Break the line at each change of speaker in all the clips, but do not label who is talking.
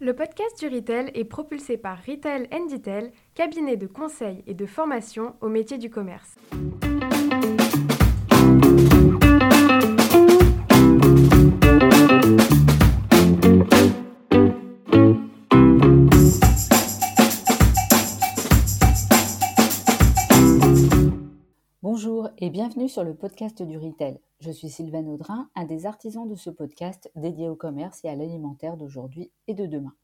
Le podcast du Retail est propulsé par Retail Detail, cabinet de conseil et de formation au métier du commerce.
Bienvenue sur le podcast du Retail. Je suis Sylvain Audrin, un des artisans de ce podcast dédié au commerce et à l'alimentaire d'aujourd'hui et de demain.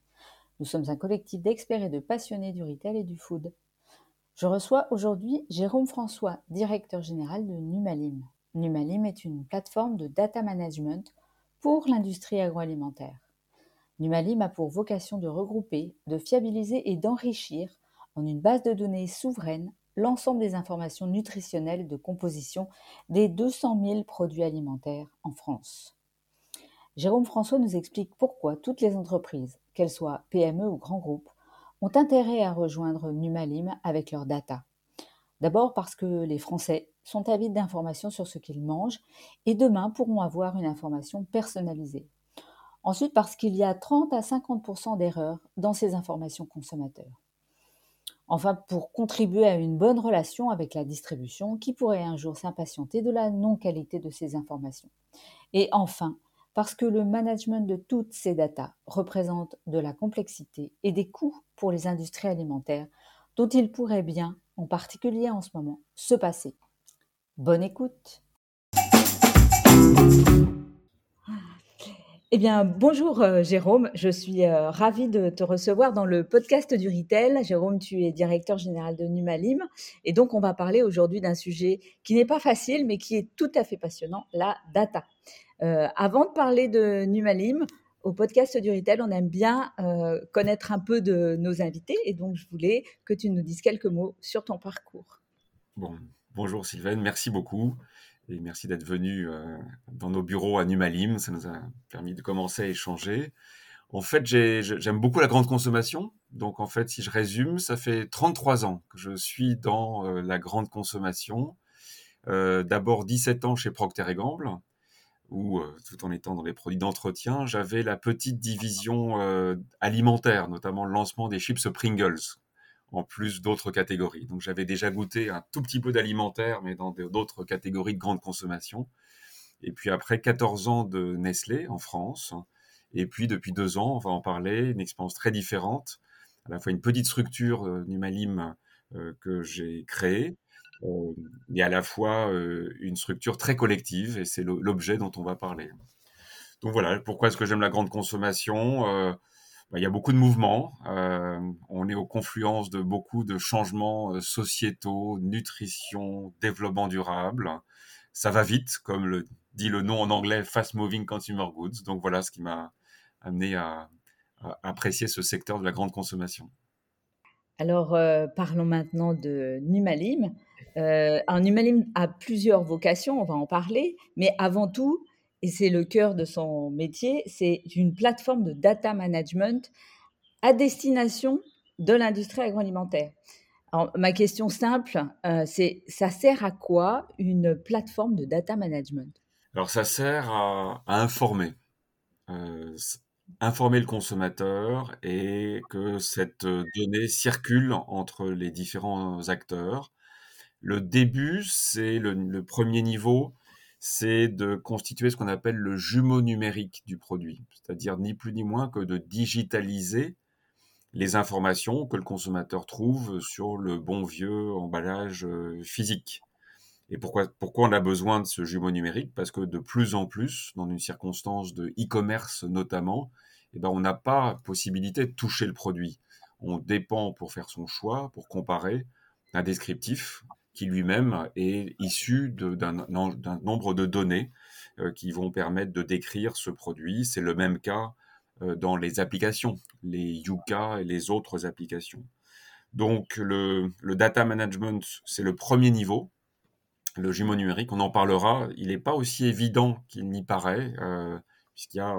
Nous sommes un collectif d'experts et de passionnés du retail et du food. Je reçois aujourd'hui Jérôme François, directeur général de Numalim. Numalim est une plateforme de data management pour l'industrie agroalimentaire. Numalim a pour vocation de regrouper, de fiabiliser et d'enrichir en une base de données souveraine l'ensemble des informations nutritionnelles de composition des 200 000 produits alimentaires en France. Jérôme François nous explique pourquoi toutes les entreprises, qu'elles soient PME ou grands groupes, ont intérêt à rejoindre Numalim avec leurs data. D'abord parce que les Français sont avides d'informations sur ce qu'ils mangent et demain pourront avoir une information personnalisée. Ensuite parce qu'il y a 30 à 50% d'erreurs dans ces informations consommateurs. Enfin, pour contribuer à une bonne relation avec la distribution qui pourrait un jour s'impatienter de la non-qualité de ces informations. Et enfin, parce que le management de toutes ces datas représente de la complexité et des coûts pour les industries alimentaires dont il pourrait bien, en particulier en ce moment, se passer. Bonne écoute eh bien, bonjour euh, Jérôme, je suis euh, ravie de te recevoir dans le podcast du Retail. Jérôme, tu es directeur général de Numalim et donc on va parler aujourd'hui d'un sujet qui n'est pas facile mais qui est tout à fait passionnant, la data. Euh, avant de parler de Numalim, au podcast du Retail, on aime bien connaître un peu de nos invités et donc je voulais que tu nous dises quelques mots sur ton parcours.
Bon, bonjour Sylvain, merci beaucoup. Et merci d'être venu euh, dans nos bureaux à Numalim. Ça nous a permis de commencer à échanger. En fait, j'aime beaucoup la grande consommation. Donc, en fait, si je résume, ça fait 33 ans que je suis dans euh, la grande consommation. Euh, D'abord 17 ans chez Procter Gamble, où, tout en étant dans les produits d'entretien, j'avais la petite division alimentaire, notamment le lancement des chips Pringles, en plus d'autres catégories. Donc j'avais déjà goûté un tout petit peu d'alimentaire, mais dans d'autres catégories de grande consommation. Et puis après 14 ans de Nestlé en France, et puis depuis deux ans, on va en parler, une expérience très différente, à la fois une petite structure euh, Numalim euh, que j'ai créée, euh, et à la fois une structure très collective, et c'est l'objet dont on va parler. Donc voilà, pourquoi est-ce que j'aime la grande consommation bah, il y a beaucoup de mouvements. Euh, on est aux confluences de beaucoup de changements euh, sociétaux, nutrition, développement durable. Ça va vite, comme le dit le nom en anglais, Fast Moving Consumer Goods. Donc voilà ce qui m'a amené à, apprécier ce secteur de la grande consommation.
Alors, euh, parlons maintenant de Numalim. alors, Numalim a plusieurs vocations, on va en parler, mais avant tout, et c'est le cœur de son métier, c'est une plateforme de data management à destination de l'industrie agroalimentaire. Ma question simple, euh, c'est ça sert à quoi une plateforme de data management?
Alors ça sert à, informer, euh, informer le consommateur et que cette donnée circule entre les différents acteurs. Le début, c'est le premier niveau, c'est de constituer ce qu'on appelle le jumeau numérique du produit, c'est-à-dire ni plus ni moins que de digitaliser les informations que le consommateur trouve sur le bon vieux emballage euh, physique. Et pourquoi, pourquoi on a besoin de ce jumeau numérique? Parce que de plus en plus, dans une circonstance de e-commerce notamment, eh ben on n'a pas possibilité de toucher le produit. On dépend pour faire son choix, pour comparer, d'un descriptif qui lui-même est issu d'un nombre de données euh, qui vont permettre de décrire ce produit. C'est le même cas euh, dans les applications, les Yuka et les autres applications. Donc le, data management, c'est le premier niveau, le jumeau numérique, on en parlera. Il n'est pas aussi évident qu'il n'y paraît, euh, puisqu'il y a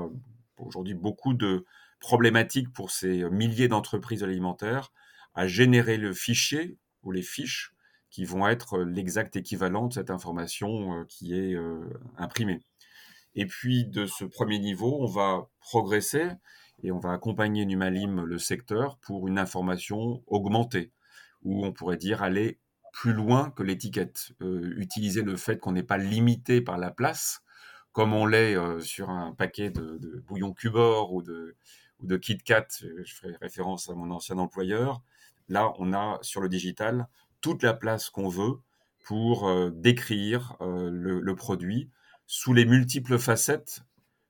aujourd'hui beaucoup de problématiques pour ces milliers d'entreprises alimentaires à générer le fichier ou les fiches qui vont être l'exact équivalent de cette information euh, qui est euh, imprimée. Et puis de ce premier niveau, on va progresser et on va accompagner Numalim le secteur pour une information augmentée, où on pourrait dire aller plus loin que l'étiquette, euh, utiliser le fait qu'on n'est pas limité par la place, comme on l'est euh, sur un paquet de, bouillon Cubor ou de, ou de je ferai référence à mon ancien employeur. Là, on a sur le digital toute la place qu'on veut pour euh, décrire le, produit sous les multiples facettes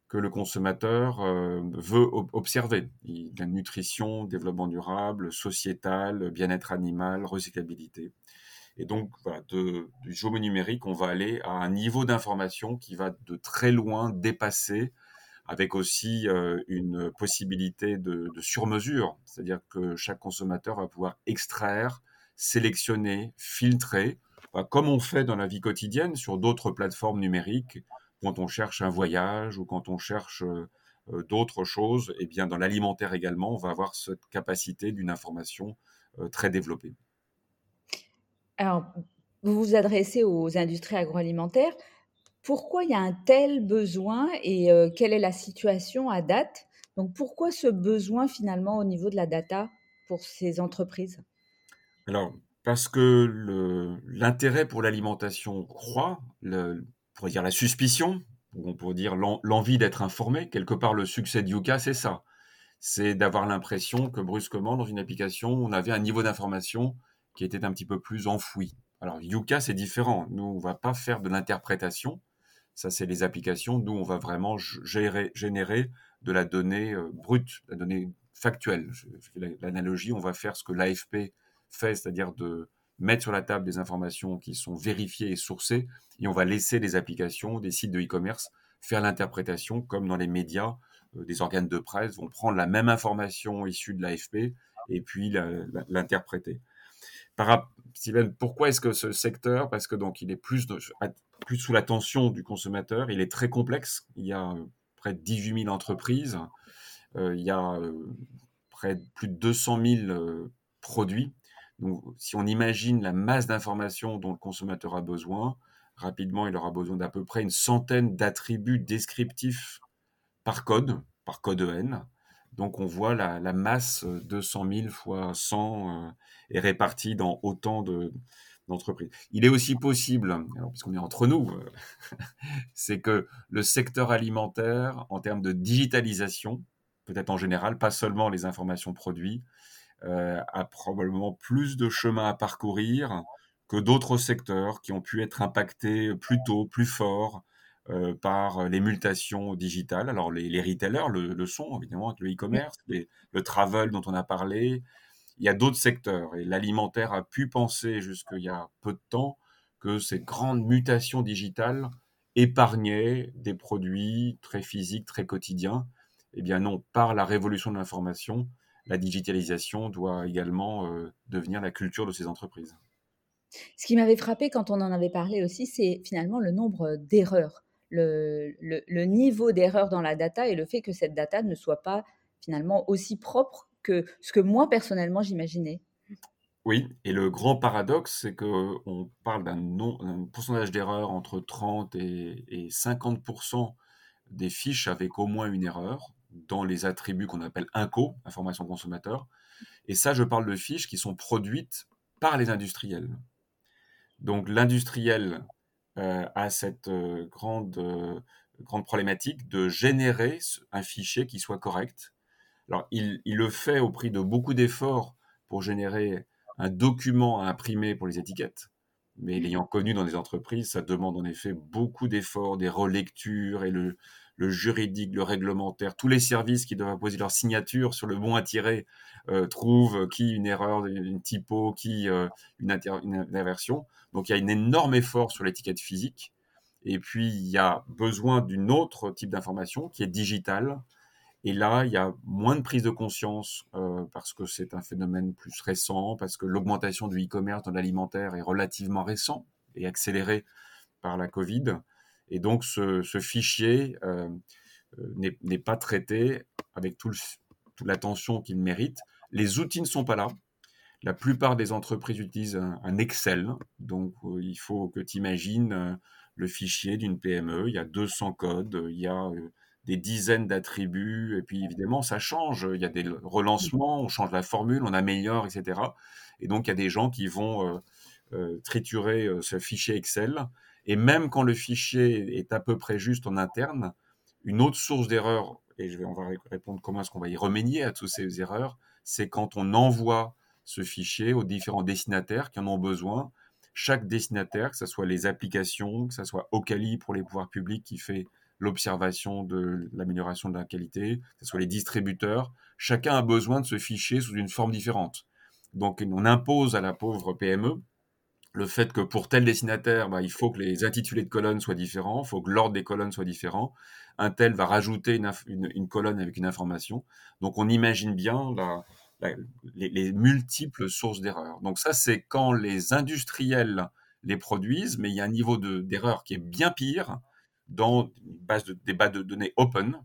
que le consommateur veut observer. La nutrition, développement durable, sociétal, bien-être animal, recyclabilité. Et donc, du géomé numérique, on va aller à un niveau d'information qui va de très loin dépasser, avec aussi euh, une possibilité de, de sur-mesure, c'est-à-dire que chaque consommateur va pouvoir extraire, sélectionner, filtrer, bah, comme on fait dans la vie quotidienne sur d'autres plateformes numériques, quand on cherche un voyage ou quand on cherche euh, euh, d'autres choses, et eh bien dans l'alimentaire également, on va avoir cette capacité d'une information très développée.
Alors, vous vous adressez aux industries agroalimentaires. Pourquoi il y a un tel besoin et euh, quelle est la situation à date? Donc, pourquoi ce besoin finalement au niveau de la data pour ces entreprises?
Alors, parce que l'intérêt pour l'alimentation croît, le, on pourrait dire la suspicion, ou on pourrait dire l'envie d'être informé. Quelque part, le succès de Yuka, c'est ça. C'est d'avoir l'impression que brusquement, dans une application, on avait un niveau d'information qui était un petit peu plus enfoui. Alors Yuka, c'est différent. Nous, on va pas faire de l'interprétation. Ça, c'est les applications. Nous, on va vraiment gérer, générer de la donnée euh, brute, la donnée factuelle. L'analogie, on va faire ce que l'AFP fait, c'est-à-dire de mettre sur la table des informations qui sont vérifiées et sourcées, et on va laisser les applications, des sites de e-commerce faire l'interprétation, comme dans les médias, euh, des organes de presse vont prendre la même information issue de l'AFP et puis l'interpréter. Steven, pourquoi est-ce que ce secteur, parce que donc il est plus, sous l'attention du consommateur, il est très complexe. Il y a euh, près de 18 000 entreprises, euh, il y a près de plus de 200 000 produits. Si on imagine la masse d'informations dont le consommateur a besoin, rapidement, il aura besoin d'à peu près une centaine d'attributs descriptifs par code, par code EN. Donc on voit la, masse de 100 000 fois 100 euh, est répartie dans autant d'entreprises. Il est aussi possible, puisqu'on est entre nous, euh, c'est que le secteur alimentaire, en termes de digitalisation, peut-être en général, pas seulement les informations produits, a probablement plus de chemin à parcourir que d'autres secteurs qui ont pu être impactés plus tôt, plus fort, euh, par les mutations digitales. Alors les, les retailers le, sont évidemment avec le e-commerce, le travel dont on a parlé. Il y a d'autres secteurs et l'alimentaire a pu penser jusqu'il y a peu de temps que ces grandes mutations digitales épargnaient des produits très physiques, très quotidiens. Eh bien non, par la révolution de l'information, la digitalisation doit également euh, devenir la culture de ces entreprises.
Ce qui m'avait frappé quand on en avait parlé aussi, c'est finalement le nombre d'erreurs le, niveau d'erreur dans la data et le fait que cette data ne soit pas finalement aussi propre que ce que moi personnellement j'imaginais.
Oui, et le grand paradoxe, c'est qu'on parle d'un pourcentage d'erreur entre 30 et, et 50% des fiches avec au moins une erreur dans les attributs qu'on appelle INCO, information consommateur. Et ça, je parle de fiches qui sont produites par les industriels. Donc l'industriel euh, à cette euh, grande, euh, grande problématique de générer un fichier qui soit correct. Alors, il, il le fait au prix de beaucoup d'efforts pour générer un document à imprimer pour les étiquettes. Mais l'ayant connu dans des entreprises, ça demande en effet beaucoup d'efforts, des relectures et le, le juridique, le réglementaire, tous les services qui doivent poser leur signature sur le bon à tirer euh, trouvent qui une erreur, une typo, qui euh, une, une, inversion. Donc il y a un énorme effort sur l'étiquette physique. Et puis il y a besoin d'une autre type d'information qui est digitale. Et là, il y a moins de prise de conscience euh, parce que c'est un phénomène plus récent, parce que l'augmentation du e-commerce dans l'alimentaire est relativement récent et accélérée par la Covid. Et donc, ce, fichier euh, euh, n'est pas traité avec toute l'attention qu'il mérite. Les outils ne sont pas là. La plupart des entreprises utilisent un, Excel. Donc, euh, il faut que tu imagines le fichier d'une PME. Il y a 200 codes, il y a des dizaines d'attributs, et puis évidemment, ça change. Il y a des relancements, on change la formule, on améliore, etc. Et donc, il y a des gens qui vont triturer ce fichier Excel. Et même quand le fichier est à peu près juste en interne, une autre source d'erreur, et je vais, on va répondre comment est-ce qu'on va y remédier à toutes ces erreurs, c'est quand on envoie ce fichier aux différents destinataires qui en ont besoin. Chaque destinataire, que ce soit les applications, que ce soit Ocali pour les pouvoirs publics qui fait l'observation de l'amélioration de la qualité, que ce soit les distributeurs, chacun a besoin de ce fichier sous une forme différente. Donc on impose à la pauvre PME le fait que pour tel destinataire, bah, il faut que les intitulés de colonnes soient différents, il faut que l'ordre des colonnes soit différent. Un tel va rajouter une, colonne avec une information. Donc on imagine bien les, multiples sources d'erreurs. Donc ça, c'est quand les industriels les produisent, mais il y a un niveau d'erreur qui est bien pire dans des bases de données open.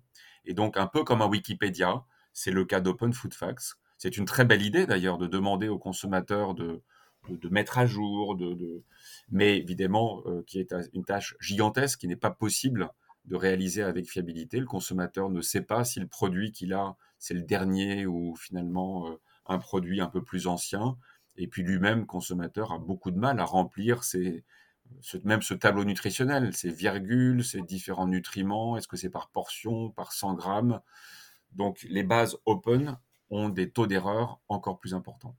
Et donc un peu comme un Wikipédia, c'est le cas d'Open Food Facts. C'est une très belle idée d'ailleurs de demander aux consommateurs de, de, mettre à jour, mais évidemment euh, qui est une tâche gigantesque qui n'est pas possible de réaliser avec fiabilité. Le consommateur ne sait pas si le produit qu'il a, c'est le dernier ou finalement euh, un produit un peu plus ancien. Et puis lui-même, consommateur, a beaucoup de mal à remplir même ce tableau nutritionnel, ces virgules, ces différents nutriments, est-ce que c'est par portion, par 100 grammes? Donc les bases open ont des taux d'erreur encore plus importants.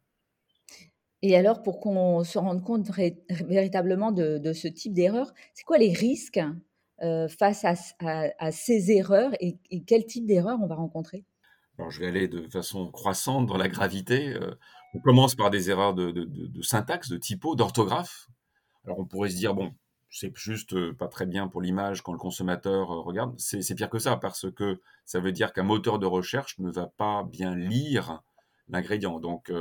Et alors, pour qu'on se rende compte véritablement de, ce type d'erreur, c'est quoi les risques euh, face à, ces erreurs et, quel type d'erreur on va rencontrer?
Alors, je vais aller de façon croissante dans la gravité. Euh, on commence par des erreurs de, syntaxe, de typo, d'orthographe. Alors, on pourrait se dire, bon, c'est juste euh, pas très bien pour l'image quand le consommateur regarde. C'est pire que ça, parce que ça veut dire qu'un moteur de recherche ne va pas bien lire l'ingrédient. Donc,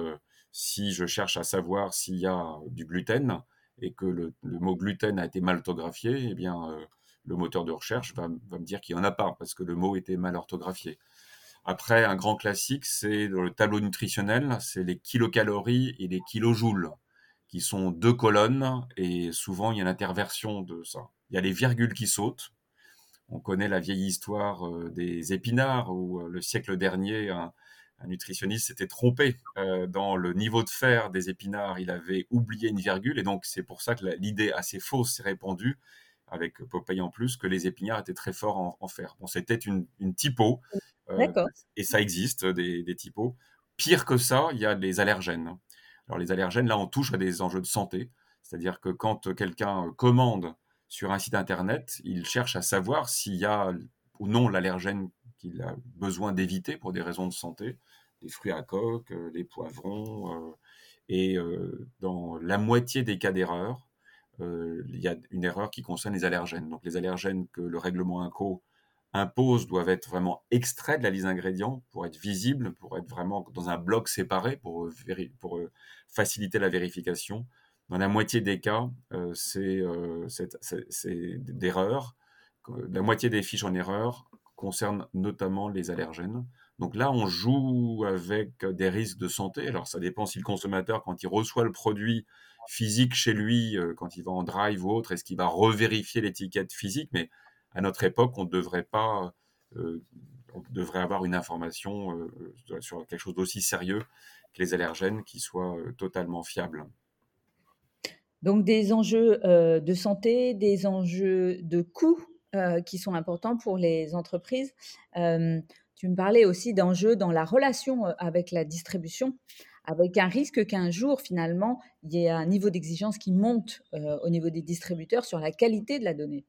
si je cherche à savoir s'il y a du gluten et que le, mot gluten a été mal orthographié, eh bien, euh, le moteur de recherche va, me dire qu'il n'y en a pas parce que le mot était mal orthographié. Après, un grand classique, c'est le tableau nutritionnel, c'est les kilocalories et les kilojoules, qui sont deux colonnes et souvent il y a l'interversion de ça. Il y a les virgules qui sautent. On connaît la vieille histoire euh, des épinards où euh, le siècle dernier, nutritionniste s'était trompé euh, dans le niveau de fer des épinards. Il avait oublié une virgule et donc c'est pour ça que l'idée assez fausse s'est répandue avec Popeye en plus que les épinards étaient très forts en, fer. Bon, c'était une, typo euh, et ça existe des, des, typos. Pire que ça, il y a les allergènes. Alors les allergènes, là, on touche à des enjeux de santé, c'est-à-dire que quand quelqu'un commande sur un site internet, il cherche à savoir s'il y a ou non l'allergène qu'il a besoin d'éviter pour des raisons de santé les fruits à coque, euh, les poivrons. Euh, et euh, dans la moitié des cas d'erreur, il y a une erreur qui concerne les allergènes. Donc les allergènes que le règlement INCO impose doivent être vraiment extraits de la liste d'ingrédients pour être visibles, pour être vraiment dans un bloc séparé, pour, pour faciliter la vérification. Dans la moitié des cas, c'est d'erreur. La moitié des fiches en erreur concernent notamment les allergènes. Donc là, on joue avec des risques de santé. Alors ça dépend si le consommateur, quand il reçoit le produit physique chez lui, euh, quand il va en drive ou autre, est-ce qu'il va revérifier l'étiquette physique? Mais à notre époque, on ne devrait pas, euh, on devrait avoir une information euh, sur quelque chose d'aussi sérieux que les allergènes qui soit totalement fiable.
Donc des enjeux de santé, des enjeux de coût qui sont importants pour les entreprises. Tu me parlais aussi d'enjeux dans la relation avec la distribution, avec un risque qu'un jour, finalement, il y ait un niveau d'exigence qui monte au niveau des distributeurs sur la qualité de la donnée.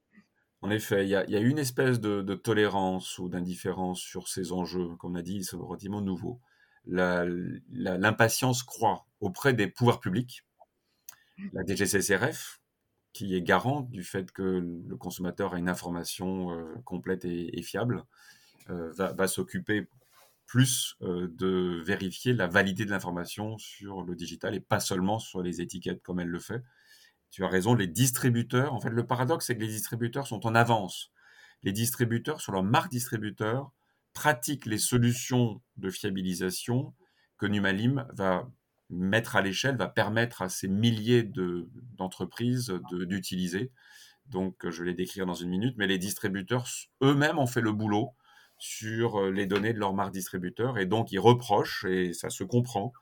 En effet, il y a, une espèce de, tolérance ou d'indifférence sur ces enjeux. Comme on a dit, ils sont relativement nouveaux. L'impatience croît auprès des pouvoirs publics. La DGCCRF, qui est garante du fait que le consommateur a une information complète et fiable, euh, va, s'occuper plus euh, de vérifier la validité de l'information sur le digital et pas seulement sur les étiquettes comme elle le fait. Tu as raison, les distributeurs, en fait le paradoxe c'est que les distributeurs sont en avance. Les distributeurs, sur leur marque distributeur, pratiquent les solutions de fiabilisation que Numalim va mettre à l'échelle, va permettre à ces milliers d'entreprises d'utiliser. Donc, je vais les décrire dans une minute, mais les distributeurs eux-mêmes ont fait le boulot sur les données de leur marque distributeur. Et donc, ils reprochent, et ça se comprend,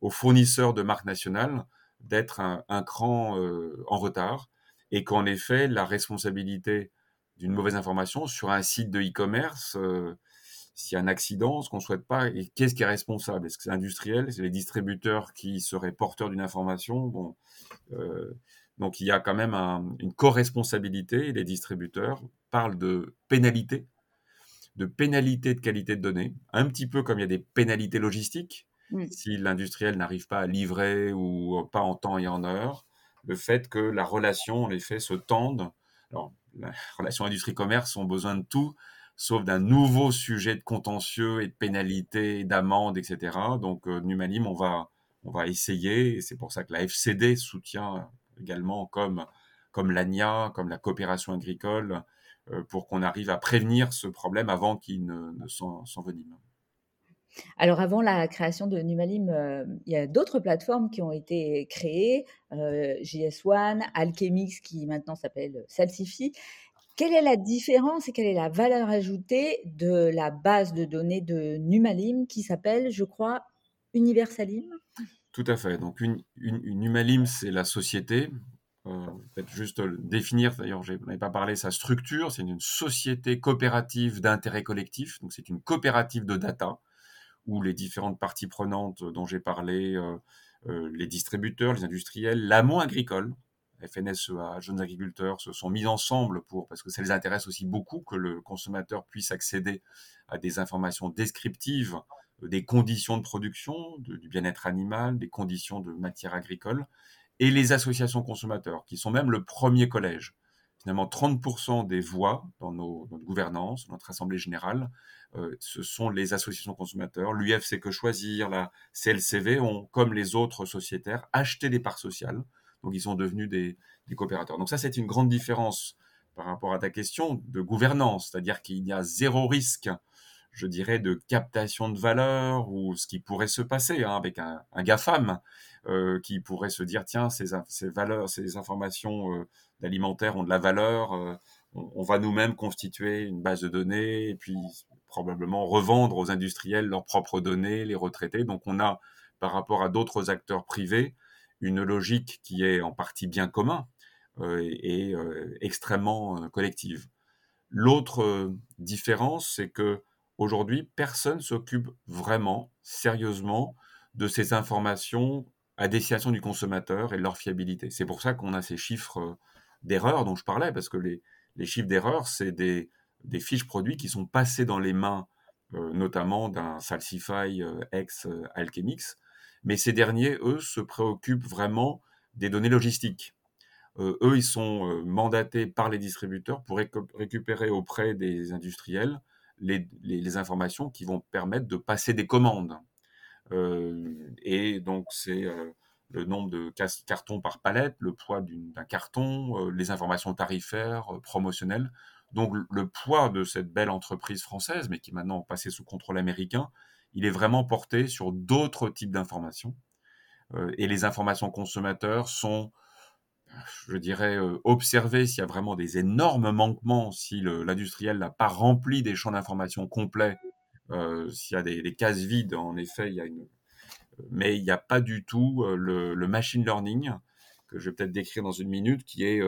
aux fournisseurs de marques nationales d'être un, cran en retard et qu'en effet, la responsabilité d'une mauvaise information sur un site de e-commerce, s'il y a un accident, ce qu'on ne souhaite pas, et qu'est-ce qui est responsable? Est-ce que c'est l'industriel C'est les distributeurs qui seraient porteurs d'une information? Bon, euh, Donc il y a quand même une co-responsabilité. Les distributeurs parlent de pénalité, de pénalité de qualité de données, un petit peu comme il y a des pénalités logistiques. Si l'industriel n'arrive pas à livrer ou pas en temps et en heure, le fait que la relation, les faits se tendent. Alors, la relation industrie-commerce ont besoin de tout, sauf d'un nouveau sujet de contentieux et de pénalité, d'amende, etc. Donc, euh, Numalim, on va, on va essayer, et c'est pour ça que la FCD soutient également comme, comme l'ANIA, comme la coopération agricole, pour qu'on arrive à prévenir ce problème avant qu'il ne, ne s'envenime.
Alors avant la création de Numalim, euh, il y a d'autres plateformes qui ont été créées, JS1, Alchemix qui maintenant s'appelle Salsify. Quelle est la différence et quelle est la valeur ajoutée de la base de données de Numalim qui s'appelle, je crois, Universalim?
Tout à fait. Donc, une, Numalim, c'est la société. Euh, peut-être juste définir, d'ailleurs, je n'avais pas parlé, sa structure. C'est une société coopérative d'intérêt collectif. Donc, c'est une coopérative de data où les différentes parties prenantes dont j'ai parlé, euh, euh, les distributeurs, les industriels, l'amont agricole, FNSEA, Jeunes Agriculteurs se sont mis ensemble pour, parce que ça les intéresse aussi beaucoup que le consommateur puisse accéder à des informations descriptives euh, des conditions de production, du bien-être animal, des conditions de matière agricole, et les associations consommateurs, qui sont même le premier collège. Finalement, 30% des voix dans nos, notre gouvernance, notre assemblée générale, euh, ce sont les associations consommateurs. L'UFC Que Choisir, la CLCV ont, comme les autres sociétaires, acheté des parts sociales donc ils sont devenus des, coopérateurs. Donc ça, c'est une grande différence par rapport à ta question de gouvernance, c'est-à-dire qu'il y a zéro risque, je dirais, de captation de valeur ou ce qui pourrait se passer hein, avec un, GAFAM euh, qui pourrait se dire, tiens, ces, valeurs, ces informations euh, alimentaires ont de la valeur, euh, on, va nous-mêmes constituer une base de données et puis probablement revendre aux industriels leurs propres données, les retraités. Donc on a, par rapport à d'autres acteurs privés, une logique qui est en partie bien commun et, extrêmement collective. L'autre différence, c'est que aujourd'hui, personne s'occupe vraiment, sérieusement, de ces informations à destination du consommateur et de leur fiabilité. C'est pour ça qu'on a ces chiffres d'erreur dont je parlais, parce que les, chiffres d'erreur, c'est des, fiches produits qui sont passés dans les mains notamment d'un Salsify ex-Alchemix, mais ces derniers, eux, se préoccupent vraiment des données logistiques. Euh, eux, ils sont euh, mandatés par les distributeurs pour récupérer auprès des industriels les, informations qui vont permettre de passer des commandes. Euh, et donc, c'est le nombre de cartons par palette, le poids d'un carton, les informations tarifaires, promotionnelles. Donc, le poids de cette belle entreprise française, mais qui maintenant est passée sous contrôle américain, il est vraiment porté sur d'autres types d'informations. Euh, et les informations consommateurs sont, je dirais, euh, observées s'il y a vraiment des énormes manquements, si l'industriel n'a pas rempli des champs d'information complets, euh, s'il y a des, cases vides, en effet, il y a une... Mais il n'y a pas du tout le, le, machine learning, que je vais peut-être décrire dans une minute, qui est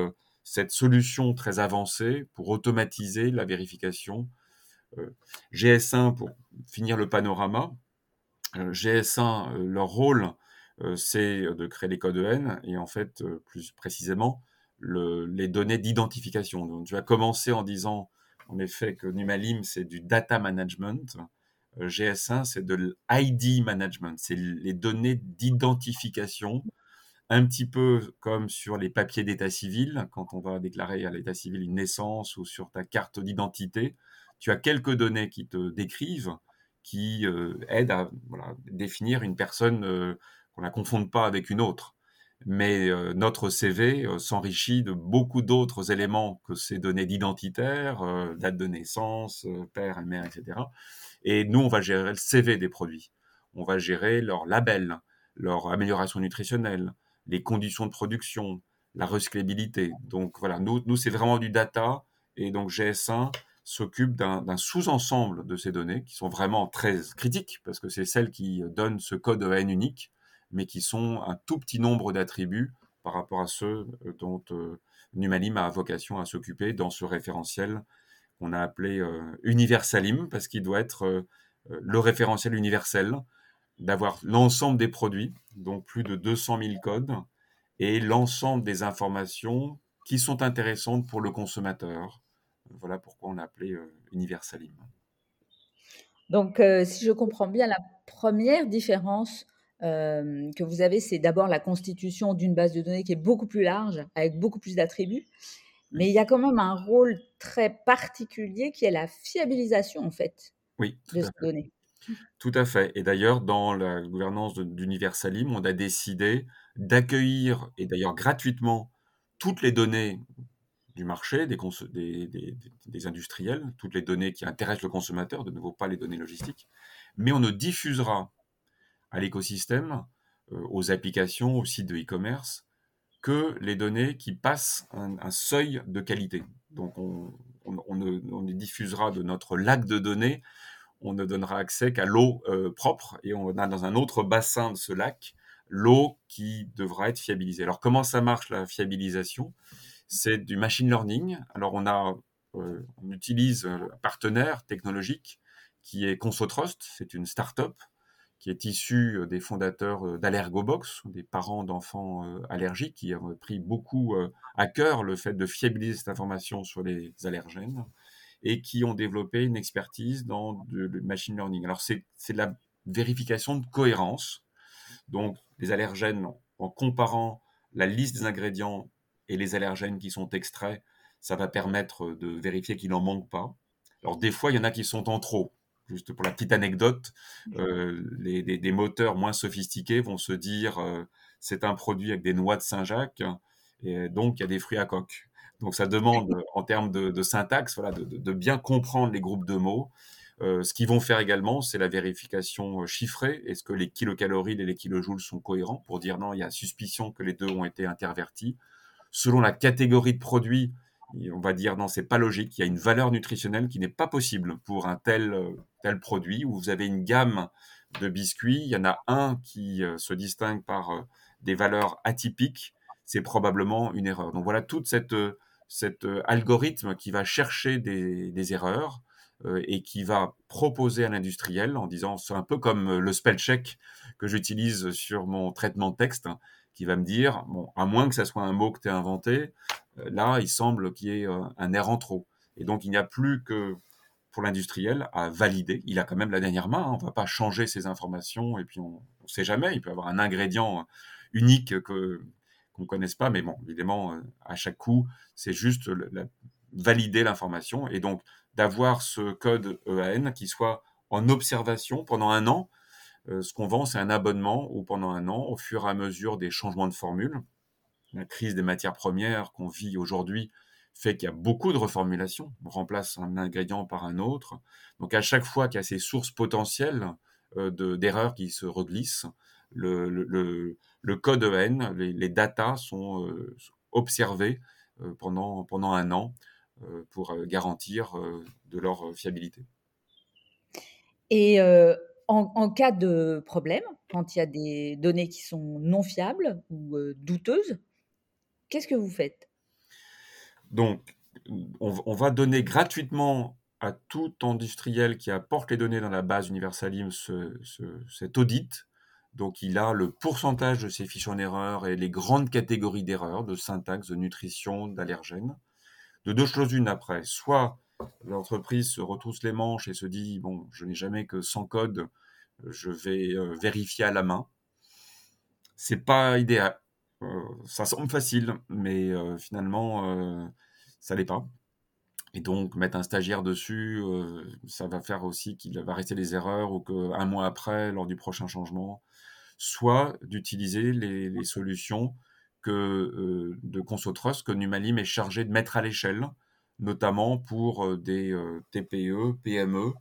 cette solution très avancée pour automatiser la vérification. Euh, GS1, pour finir le panorama, euh, GS1, euh, leur rôle, c'est de créer les codes EN et en fait, plus précisément, les données d'identification. Donc, tu as commencé en disant, en effet, que Numalim, c'est du data management. GS1, c'est de l'ID management, c'est les données d'identification, un petit peu comme sur les papiers d'état civil, quand on va déclarer à l'état civil une naissance ou sur ta carte d'identité tu as quelques données qui te décrivent, qui euh, aident à définir une personne euh, qu'on la confonde pas avec une autre. Mais euh, notre CV s'enrichit de beaucoup d'autres éléments que ces données d'identitaire, date de naissance, père et mère, etc. Et nous, on va gérer le CV des produits. On va gérer leur label, leur amélioration nutritionnelle, les conditions de production, la recyclabilité. Donc voilà, nous, c'est vraiment du data. Et donc GS1, s'occupe d'un sous-ensemble de ces données qui sont vraiment très critiques parce que c'est celles qui donnent ce code EAN unique, mais qui sont un tout petit nombre d'attributs par rapport à ceux dont Numalim a vocation à s'occuper dans ce référentiel qu'on a appelé Universalim parce qu'il doit être le référentiel universel, d'avoir l'ensemble des produits, donc plus de 200 000 codes, et l'ensemble des informations qui sont intéressantes pour le consommateur. Voilà pourquoi on a appelé euh, Universalim.
Donc, euh, si je comprends bien, la première différence euh, que vous avez, c'est d'abord la constitution d'une base de données qui est beaucoup plus large, avec beaucoup plus d'attributs. Mais il y a quand même un rôle très particulier qui est la fiabilisation, en fait,
oui,
de ces données.
Tout à fait. Et d'ailleurs, dans la gouvernance d'Universalim, on a décidé d'accueillir, et d'ailleurs gratuitement, toutes les données du marché, des, des, industriels, toutes les données qui intéressent le consommateur, de nouveau pas les données logistiques, mais on ne diffusera à l'écosystème, euh, aux applications, aux sites de e-commerce, que les données qui passent un, seuil de qualité. Donc on, ne, diffusera de notre lac de données on ne donnera accès qu'à l'eau euh, propre et on a dans un autre bassin de ce lac l'eau qui devra être fiabilisée. Alors comment ça marche la fiabilisation? C'est du machine learning. Alors on a euh, on utilise un partenaire technologique qui est ConsoTrust, c'est une start-up qui est issue des fondateurs d'Allergobox, des parents d'enfants allergiques qui ont pris beaucoup à cœur le fait de fiabiliser cette information sur les allergènes et qui ont développé une expertise dans le machine learning. Alors, c'est de la vérification de cohérence. Donc, les allergènes, en comparant la liste des ingrédients et les allergènes qui sont extraits, ça va permettre de vérifier qu'il n'en manque pas. Alors, des fois, il y en a qui sont en trop. Juste pour la petite anecdote, euh, les, des moteurs moins sophistiqués vont se dire euh, c'est un produit avec des noix de Saint-Jacques et donc il y a des fruits à coque. Donc ça demande en termes de, syntaxe voilà, de, bien comprendre les groupes de mots. Euh, ce qu'ils vont faire également, c'est la vérification euh, chiffrée. Est-ce que les kilocalories et les kilojoules sont cohérents pour dire non, il y a suspicion que les deux ont été intervertis? Selon la catégorie de produit, on va dire non, c'est pas logique. Il y a une valeur nutritionnelle qui n'est pas possible pour un tel, euh, produit où vous avez une gamme de biscuits. Il y en a un qui se distingue par des valeurs atypiques. C'est probablement une erreur. Donc voilà toute cette cet euh, algorithme qui va chercher des, erreurs euh, et qui va proposer à l'industriel en disant, c'est un peu comme euh, le spell check que j'utilise sur mon traitement de texte, hein, qui va me dire, bon, à moins que ça soit un mot que tu as inventé, là, il semble qu'il y ait un erreur en trop. Et donc, il n'y a plus que pour l'industriel à valider. Il a quand même la dernière main. Hein. On ne va pas changer ces informations et puis on ne sait jamais. Il peut avoir un ingrédient unique que, qu'on ne connaisse pas, mais bon, évidemment, euh, à chaque coup, c'est juste valider l'information et donc d'avoir ce code EAN qui soit en observation pendant un an. Euh, ce qu'on vend, c'est un abonnement où pendant un an, au fur et à mesure des changements de formule, la crise des matières premières qu'on vit aujourd'hui fait qu'il y a beaucoup de reformulations. On remplace un ingrédient par un autre. Donc à chaque fois qu'il y a ces sources potentielles euh, d'erreurs qui se reglissent, le, le code EN, les, les datas sont euh, observés pendant, pendant un an pour garantir de leur fiabilité.
Et en, cas de problème, quand il y a des données qui sont non fiables ou douteuses, qu'est-ce que vous faites?
Donc, on, va donner gratuitement à tout industriel qui apporte les données dans la base Universalim ce, cet audit. Donc il a le pourcentage de ses fiches en erreur et les grandes catégories d'erreurs, de syntaxe, de nutrition, d'allergènes. De deux choses une après, soit l'entreprise se retrousse les manches et se dit, bon, je n'ai jamais que 100 codes, je vais euh, vérifier à la main. C'est pas idéal. Euh, ça semble facile, mais euh, finalement, ça l'est pas. Et donc, mettre un stagiaire dessus, ça va faire aussi qu'il va rester des erreurs ou qu'un mois après, lors du prochain changement, soit d'utiliser les, solutions que, euh, de ConsoTrust que Numalim est chargé de mettre à l'échelle, notamment pour euh, des euh, TPE, PME,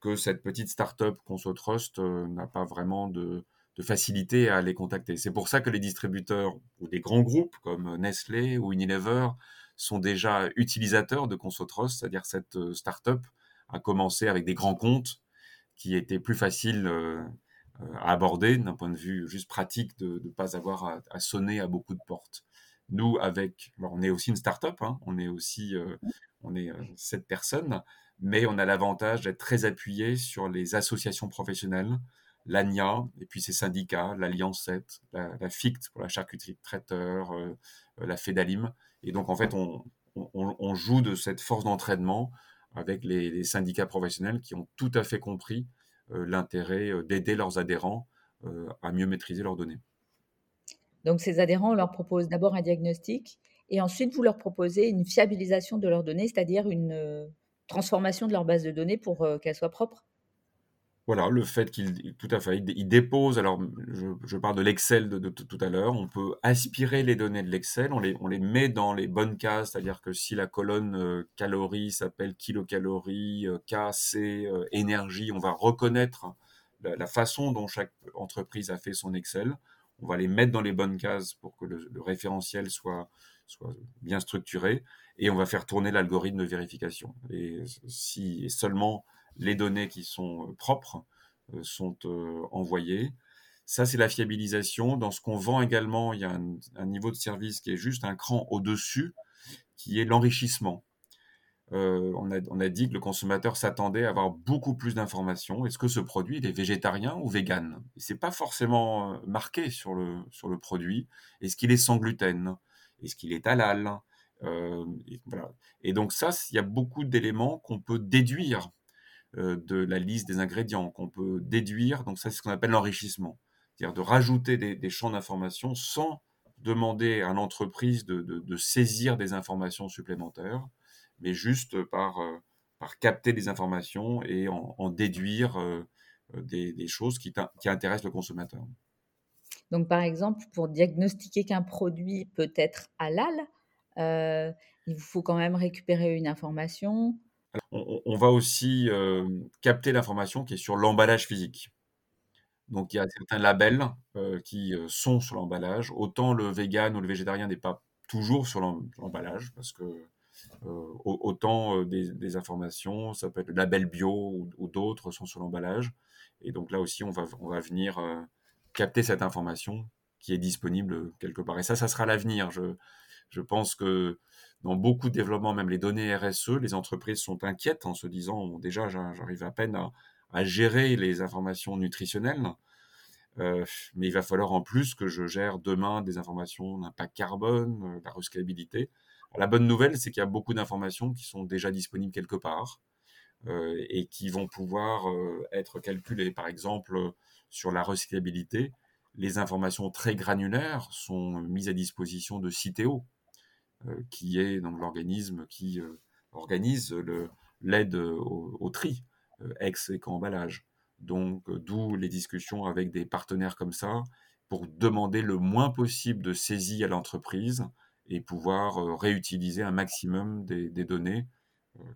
que cette petite start-up ConsoTrust n'a pas vraiment de, facilité à les contacter. C'est pour ça que les distributeurs ou des grands groupes comme Nestlé ou Unilever sont déjà utilisateurs de ConsoTrust, c'est-à-dire cette start-up a commencé avec des grands comptes qui étaient plus faciles à aborder d'un point de vue juste pratique de ne pas avoir à, sonner à beaucoup de portes. Nous, avec, on est aussi une start-up, hein, on est aussi, on est sept personnes, mais on a l'avantage d'être très appuyé sur les associations professionnelles, l'ANIA, et puis ses syndicats, l'Alliance 7, la, FICT pour la charcuterie de traiteur, euh, la FEDALIM. Et donc, en fait, on, joue de cette force d'entraînement avec les, syndicats professionnels qui ont tout à fait compris euh, l'intérêt euh, d'aider leurs adhérents à mieux maîtriser leurs données.
Donc, ces adhérents, on leur propose d'abord un diagnostic et ensuite, vous leur proposez une fiabilisation de leurs données, c'est-à-dire une transformation de leur base de données pour qu'elle soit propre.
Voilà, le fait qu'il, tout à fait, il, dépose, alors je, parle de l'Excel de, tout à l'heure, on peut aspirer les données de l'Excel, on les, on les met dans les bonnes cases, c'est-à-dire que si la colonne euh, calories s'appelle kilocalories, euh, K, C, euh, énergie, on va reconnaître la, façon dont chaque entreprise a fait son Excel, on va les mettre dans les bonnes cases pour que le, référentiel soit, bien structuré, et on va faire tourner l'algorithme de vérification. Et si seulement les données qui sont euh, propres euh, sont euh, envoyées. Ça, c'est la fiabilisation. Dans ce qu'on vend également, il y a un, niveau de service qui est juste un cran au-dessus, qui est l'enrichissement. On, a, dit que le consommateur s'attendait à avoir beaucoup plus d'informations. Est-ce que ce produit est végétarien ou vegan? Ce n'est pas forcément marqué sur le, produit. Est-ce qu'il est sans gluten? Est-ce qu'il est halal? Et, et donc ça, il y a beaucoup d'éléments qu'on peut déduire euh, de la liste des ingrédients qu'on peut déduire. Donc ça, c'est ce qu'on appelle l'enrichissement. C'est-à-dire de rajouter des, champs d'information sans demander à l'entreprise de, saisir des informations supplémentaires, mais juste par, euh, par capter des informations et en, déduire euh, des, choses qui, qui, intéressent le consommateur.
Donc, par exemple, pour diagnostiquer qu'un produit peut être halal, il faut quand même récupérer une information,
on, va aussi euh, capter l'information qui est sur l'emballage physique. Donc il y a certains labels euh, qui euh, sont sur l'emballage. Autant le vegan ou le végétarien n'est pas toujours sur l'emballage, parce que autant des, informations, ça peut être le label bio ou, d'autres sont sur l'emballage. Et donc là aussi, on va, venir capter cette information qui est disponible quelque part. Et ça, ça sera l'avenir. Je, pense que dans beaucoup de développements, même les données RSE, les entreprises sont inquiètes en se disant déjà j'arrive à peine à, gérer les informations nutritionnelles, euh, mais il va falloir en plus que je gère demain des informations d'impact carbone, euh, la recyclabilité. La bonne nouvelle, c'est qu'il y a beaucoup d'informations qui sont déjà disponibles quelque part euh, et qui vont pouvoir être calculées. Par exemple, sur la recyclabilité, les informations très granulaires sont mises à disposition de Citeo, euh, qui est l'organisme qui euh, organise l'aide au, tri, euh, ex et emballage. Donc, d'où les discussions avec des partenaires comme ça pour demander le moins possible de saisie à l'entreprise et pouvoir réutiliser un maximum des, données,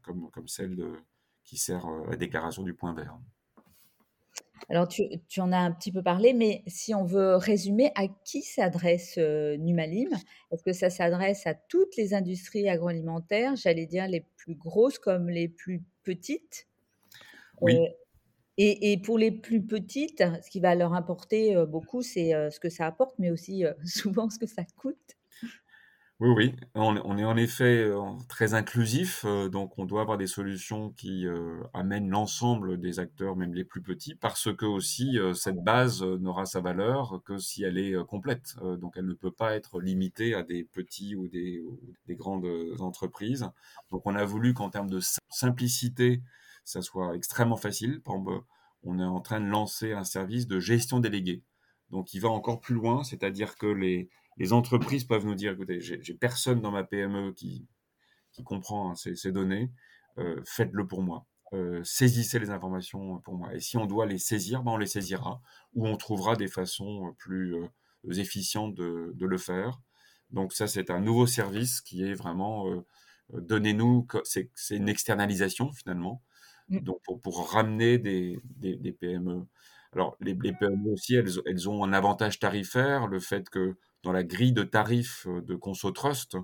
comme, comme celle qui sert à la déclaration du point vert.
Alors, tu, en as un petit peu parlé, mais si on veut résumer, à qui s'adresse euh, Numalim? Est-ce que ça s'adresse à toutes les industries agroalimentaires, j'allais dire les plus grosses comme les plus petites?
Oui. Euh,
et, pour les plus petites, ce qui va leur importer euh, beaucoup, c'est ce que ça apporte, mais aussi souvent ce que ça coûte.
Oui, oui, on, est en effet euh, très inclusif, euh, donc on doit avoir des solutions qui euh, amènent l'ensemble des acteurs, même les plus petits, parce que aussi cette base n'aura sa valeur que si elle est complète. donc elle ne peut pas être limitée à des petits ou des, des grandes entreprises. Donc on a voulu qu'en termes de simplicité, ça soit extrêmement facile. Par exemple, on est en train de lancer un service de gestion déléguée. Donc il va encore plus loin, c'est-à-dire que les les entreprises peuvent nous dire, écoutez, j'ai personne dans ma PME qui, qui comprend hein, ces, données, euh, faites-le pour moi. Euh, saisissez les informations pour moi. Et si on doit les saisir, ben on les saisira, ou on trouvera des façons plus euh, efficientes de, de, le faire. Donc ça, c'est un nouveau service qui est vraiment, donnez-nous, c'est une externalisation finalement, mmh. donc pour, pour ramener des, des, des, PME. Alors les, les PME aussi, elles, elles, ont un avantage tarifaire, le fait que dans la grille de tarifs euh, de ConsoTrust,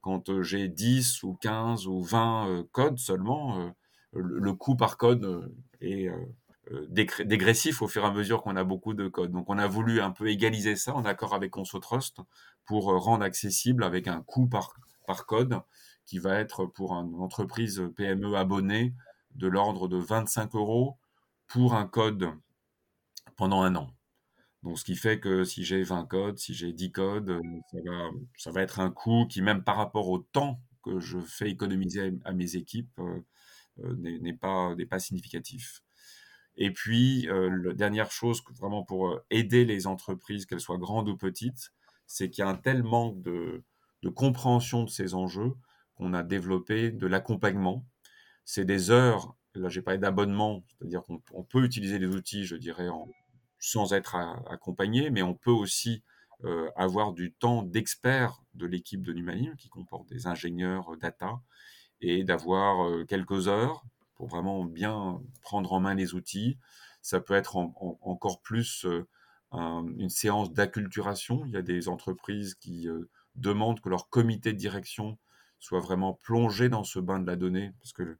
quand j'ai 10 ou 15 ou 20 codes seulement, le coût par code est dégressif au fur et à mesure qu'on a beaucoup de codes. Donc on a voulu un peu égaliser ça en accord avec ConsoTrust pour rendre accessible avec un coût par, par code qui va être pour une entreprise PME abonnée de l'ordre de 25 euros pour un code pendant un an. Donc, ce qui fait que si j'ai 20 codes, si j'ai 10 codes, euh, ça va, être un coût qui, même par rapport au temps que je fais économiser à mes équipes, euh, euh, n'est pas, pas significatif. Et puis, la dernière chose, vraiment pour aider les entreprises, qu'elles soient grandes ou petites, c'est qu'il y a un tel manque de, de compréhension de ces enjeux qu'on a développé de l'accompagnement. C'est des heures, là j'ai parlé d'abonnement, c'est-à-dire qu'on peut utiliser les outils, je dirais, en, sans être accompagné, mais on peut aussi euh, avoir du temps d'experts de l'équipe de Numanim, qui comporte des ingénieurs euh, data, et d'avoir euh, quelques heures pour vraiment bien prendre en main les outils. Ça peut être encore plus une séance d'acculturation. Il y a des entreprises qui demandent que leur comité de direction soit vraiment plongé dans ce bain de la donnée, parce que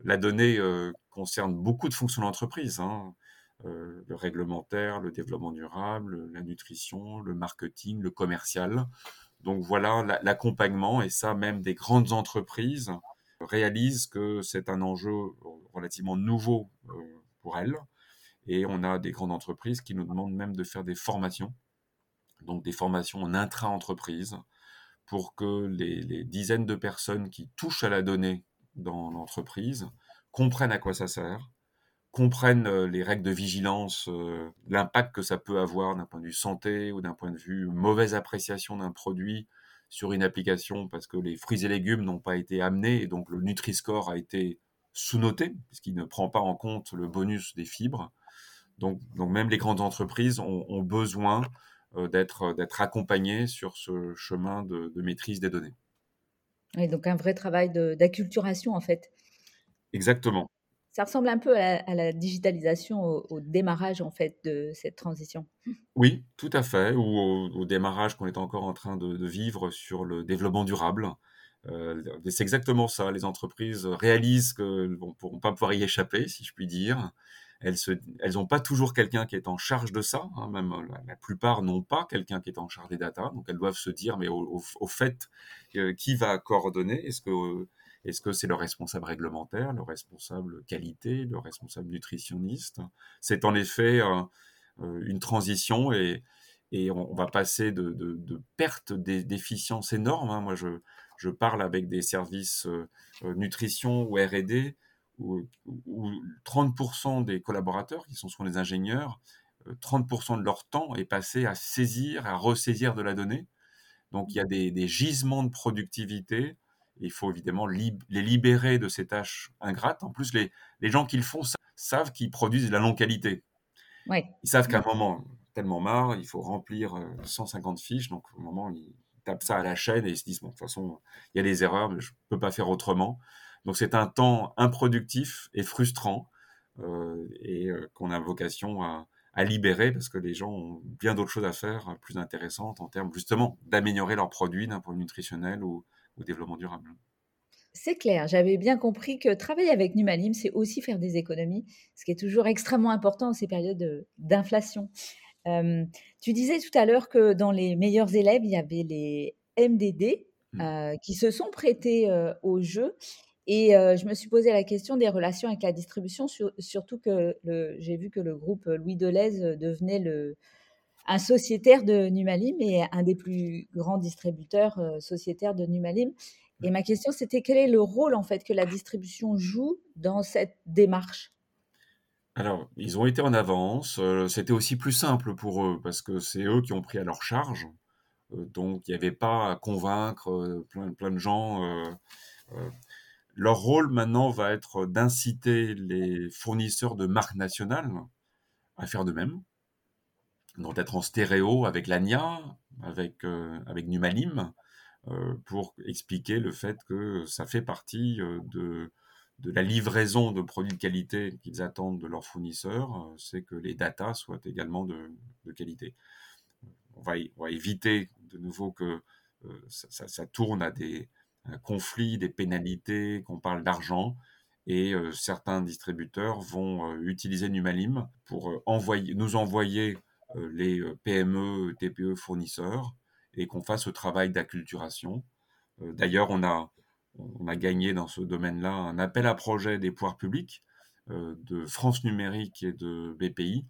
la donnée concerne beaucoup de fonctions d'entreprise. Hein. Euh, le réglementaire, le développement durable, la nutrition, le marketing, le commercial. Donc voilà l'accompagnement, et ça même des grandes entreprises réalisent que c'est un enjeu relativement nouveau euh, pour elles. Et on a des grandes entreprises qui nous demandent même de faire des formations, donc des formations en intra-entreprise, pour que les, les, dizaines de personnes qui touchent à la donnée dans l'entreprise comprennent à quoi ça sert, comprennent euh, les règles de vigilance, euh, l'impact que ça peut avoir d'un point de vue santé ou d'un point de vue mauvaise appréciation d'un produit sur une application parce que les fruits et légumes n'ont pas été amenés et donc le Nutri-Score a été sous-noté puisqu'il ne prend pas en compte le bonus des fibres. Donc, donc même les grandes entreprises ont, besoin euh, d'être d'être accompagnées sur ce chemin de, de maîtrise des données.
Et donc un vrai travail d'acculturation en fait.
Exactement.
Ça ressemble un peu à la, digitalisation au, démarrage en fait de cette transition.
Oui, tout à fait, ou au, démarrage qu'on est encore en train de, vivre sur le développement durable. Euh, c'est exactement ça. Les entreprises réalisent qu'elles ne pourront pas pouvoir y échapper, si je puis dire. Elles n'ont pas toujours quelqu'un qui est en charge de ça. Hein, même la, plupart n'ont pas quelqu'un qui est en charge des data. Donc elles doivent se dire, mais au, fait, euh, qui va coordonner? Est-ce que est-ce que c'est le responsable réglementaire, le responsable qualité, le responsable nutritionniste? C'est en effet euh, euh, une transition et, on, va passer de, pertes d'efficience énormes. Hein. Moi, je, parle avec des services euh, nutrition ou R&D où, 30% des collaborateurs, qui sont souvent les ingénieurs, 30% de leur temps est passé à saisir, à ressaisir de la donnée. Donc il y a des gisements de productivité il faut évidemment les libérer de ces tâches ingrates. En plus, les, les gens qui le font savent qu'ils produisent de la longue qualité. Ils savent qu'à un moment, tellement marre, il faut remplir 150 euh, fiches. Donc, au moment, ils tapent ça à la chaîne et ils se disent, bon, de toute façon, il y a des erreurs, mais je ne peux pas faire autrement. Donc, c'est un temps improductif et frustrant euh, et euh, qu'on a vocation à, à libérer parce que les gens ont bien d'autres choses à faire plus intéressantes en termes justement d'améliorer leurs produits d'un point de vue nutritionnel ou, au développement durable.
C'est clair, j'avais bien compris que travailler avec Numalim, c'est aussi faire des économies, ce qui est toujours extrêmement important en ces périodes d'inflation. Euh, tu disais tout à l'heure que dans les meilleurs élèves, il y avait les MDD mmh. euh, qui se sont prêtés euh, au jeu. Et je me suis posé la question des relations avec la distribution, surtout que j'ai vu que le groupe Louis Deleuze devenait le, un sociétaire de Numalim et un des plus grands distributeurs euh, sociétaires de Numalim. Et ma question, c'était quel est le rôle en fait que la distribution joue dans cette démarche?
Alors, ils ont été en avance. Euh, c'était aussi plus simple pour eux parce que c'est eux qui ont pris à leur charge. Euh, donc, il n'y avait pas à convaincre plein, plein, de gens. leur rôle maintenant va être d'inciter les fournisseurs de marques nationales à faire de même donc d'être en stéréo avec l'ANIA, avec, euh, avec Numalim, euh, pour expliquer le fait que ça fait partie euh, de, de la livraison de produits de qualité qu'ils attendent de leurs fournisseurs, c'est que les datas soient également de, de qualité. On va, on va, éviter de nouveau que ça, tourne à des conflits, des pénalités, qu'on parle d'argent. Et certains distributeurs vont utiliser Numalim pour envoyer, nous envoyer les PME, TPE fournisseurs et qu'on fasse ce travail d'acculturation. D'ailleurs, on a, on a gagné dans ce domaine-là un appel à projet des pouvoirs publics de France Numérique et de BPI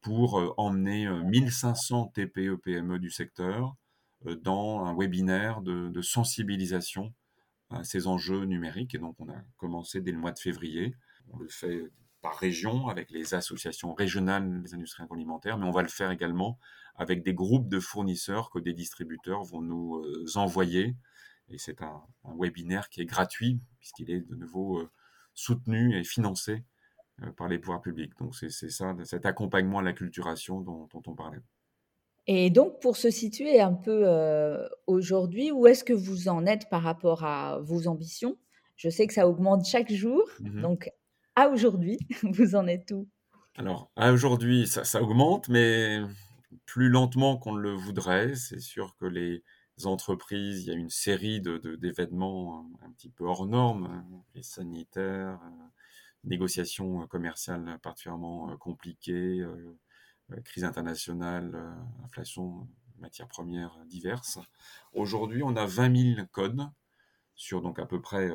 pour emmener 1500 TPE, PME du secteur dans un webinaire de, sensibilisation à ces enjeux numériques. Et donc, on a commencé dès le mois de février. On le fait par région avec les associations régionales des industries agroalimentaires, mais on va le faire également avec des groupes de fournisseurs que des distributeurs vont nous envoyer. Et c'est un, webinaire qui est gratuit puisqu'il est de nouveau soutenu et financé par les pouvoirs publics. Donc c'est ça, cet accompagnement à la culturation dont on parlait.
Et donc, pour se situer un peu aujourd'hui, où est-ce que vous en êtes par rapport à vos ambitions? Je sais que ça augmente chaque jour. Mmh donc, aujourd'hui, vous en êtes où?
Alors, à aujourd'hui, ça, augmente, mais plus lentement qu'on le voudrait. C'est sûr que les entreprises, il y a une série d'événements de, un, petit peu hors normes, hein, les sanitaires, négociations commerciales particulièrement compliquées euh, crise internationale, euh, inflation, matières premières diverses. Aujourd'hui, on a 20 000 codes sur donc à peu près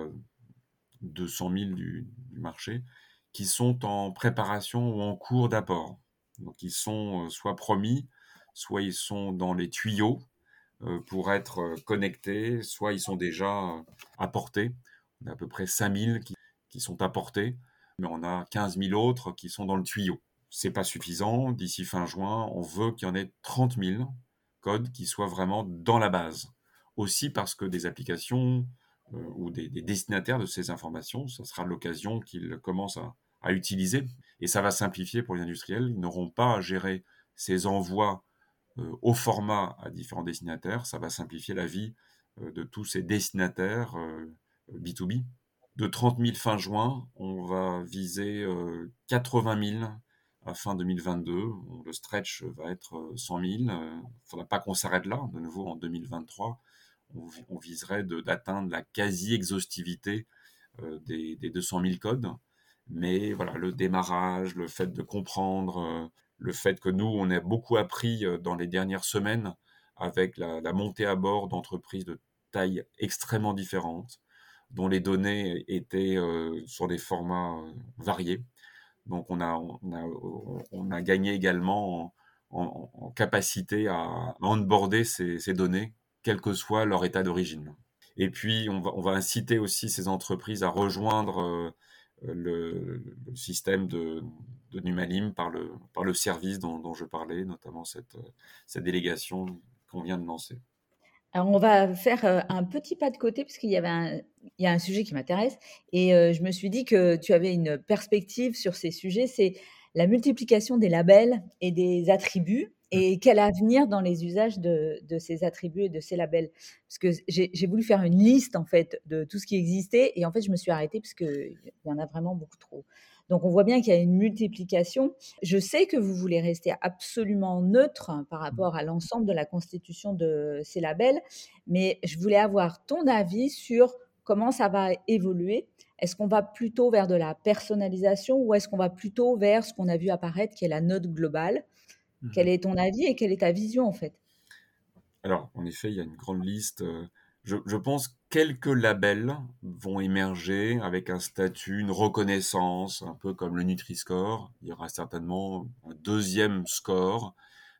200 euh, 000 du, marché qui sont en préparation ou en cours d'apport. Donc ils sont soit promis, soit ils sont dans les tuyaux pour être connectés, soit ils sont déjà apportés. On a à peu près 5000 qui, qui sont apportés, mais on a 15 000 autres qui sont dans le tuyau c'est pas suffisant. D'ici fin juin, on veut qu'il y en ait 30 000 codes qui soient vraiment dans la base. Aussi parce que des applications euh, ou des, destinataires de ces informations, ça sera l'occasion qu'ils commencent à, utiliser. Et ça va simplifier pour les industriels. Ils n'auront pas à gérer ces envois euh, au format à différents destinataires. Ça va simplifier la vie euh, de tous ces destinataires B2B. De 30 000 fin juin, on va viser 80 000 à fin 2022. Le stretch va être 100 000. Il ne faudra pas qu'on s'arrête là. De nouveau, en 2023, on, viserait d'atteindre la quasi-exhaustivité euh, des, 200 000 codes. Mais voilà, le démarrage, le fait de comprendre, euh, le fait que nous, on a beaucoup appris euh, dans les dernières semaines avec la, montée à bord d'entreprises de taille extrêmement différentes, dont les données étaient sur des formats variés. Donc on a, on a, gagné également en, capacité à onboarder ces, ces, données, quel que soit leur état d'origine. Et puis on va, on va, inciter aussi ces entreprises à rejoindre euh, le, système de, de, Numalim par le, par le service dont, dont je parlais, notamment cette, cette délégation qu'on vient de lancer.
Alors, on va faire euh, un petit pas de côté parce qu'il y avait un, il y a un sujet qui m'intéresse et euh, je me suis dit que tu avais une perspective sur ces sujets, c'est la multiplication des labels et des attributs et mmh. quel avenir dans les usages de, ces attributs et de ces labels? Parce que j'ai voulu faire une liste en fait de tout ce qui existait et en fait je me suis arrêtée parce qu'il y en a vraiment beaucoup trop. Donc on voit bien qu'il y a une multiplication. Je sais que vous voulez rester absolument neutre par rapport à l'ensemble de la constitution de ces labels, mais je voulais avoir ton avis sur comment ça va évoluer. Est-ce qu'on va plutôt vers de la personnalisation ou est-ce qu'on va plutôt vers ce qu'on a vu apparaître qui est la note globale? Mmh Quel est ton avis et quelle est ta vision en fait?
Alors, en effet, il y a une grande liste. Euh, je, pense que quelques labels vont émerger avec un statut, une reconnaissance, un peu comme le Nutri-Score. Il y aura certainement un deuxième score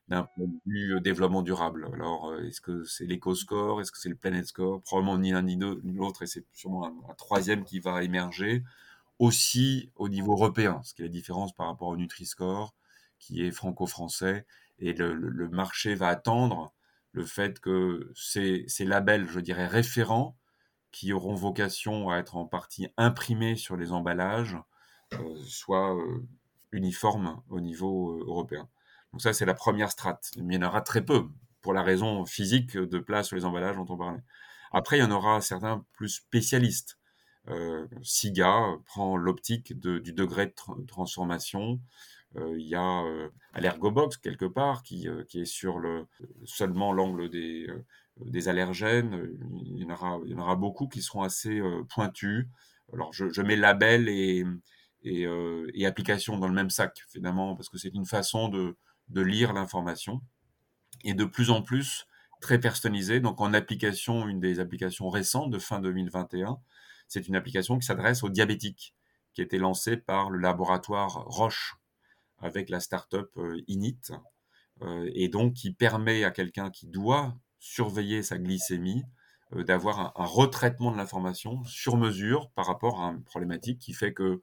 d'un point de vue euh, développement durable. Alors, euh, est-ce que c'est l'éco-score? Est-ce que c'est le Planet Score? Probablement ni l'un ni l'autre, et c'est sûrement un, troisième qui va émerger aussi au niveau européen, ce qui est la différence par rapport au Nutri-Score, qui est franco-français, et le marché va attendre le fait que ces, labels, je dirais, référents, qui auront vocation à être en partie imprimés sur les emballages, euh, soient euh, uniformes au niveau euh, européen. Donc ça, c'est la première strate. Il y en aura très peu, pour la raison physique de place sur les emballages dont on parlait. Après, il y en aura certains plus spécialistes. SIGA prend l'optique du degré de transformation il y a Allergobox quelque part qui, qui est sur le, seulement l'angle des, des allergènes. Il y, en aura, beaucoup qui seront assez pointus. Alors je, mets label et, et, et, application dans le même sac, finalement, parce que c'est une façon de, de lire l'information. Et de plus en plus, très personnalisé. Donc en application, une des applications récentes de fin 2021, c'est une application qui s'adresse aux diabétiques, qui a été lancée par le laboratoire Roche avec la startup euh, Init, euh, et donc qui permet à quelqu'un qui doit surveiller sa glycémie euh, d'avoir un, retraitement de l'information sur mesure par rapport à une problématique qui fait que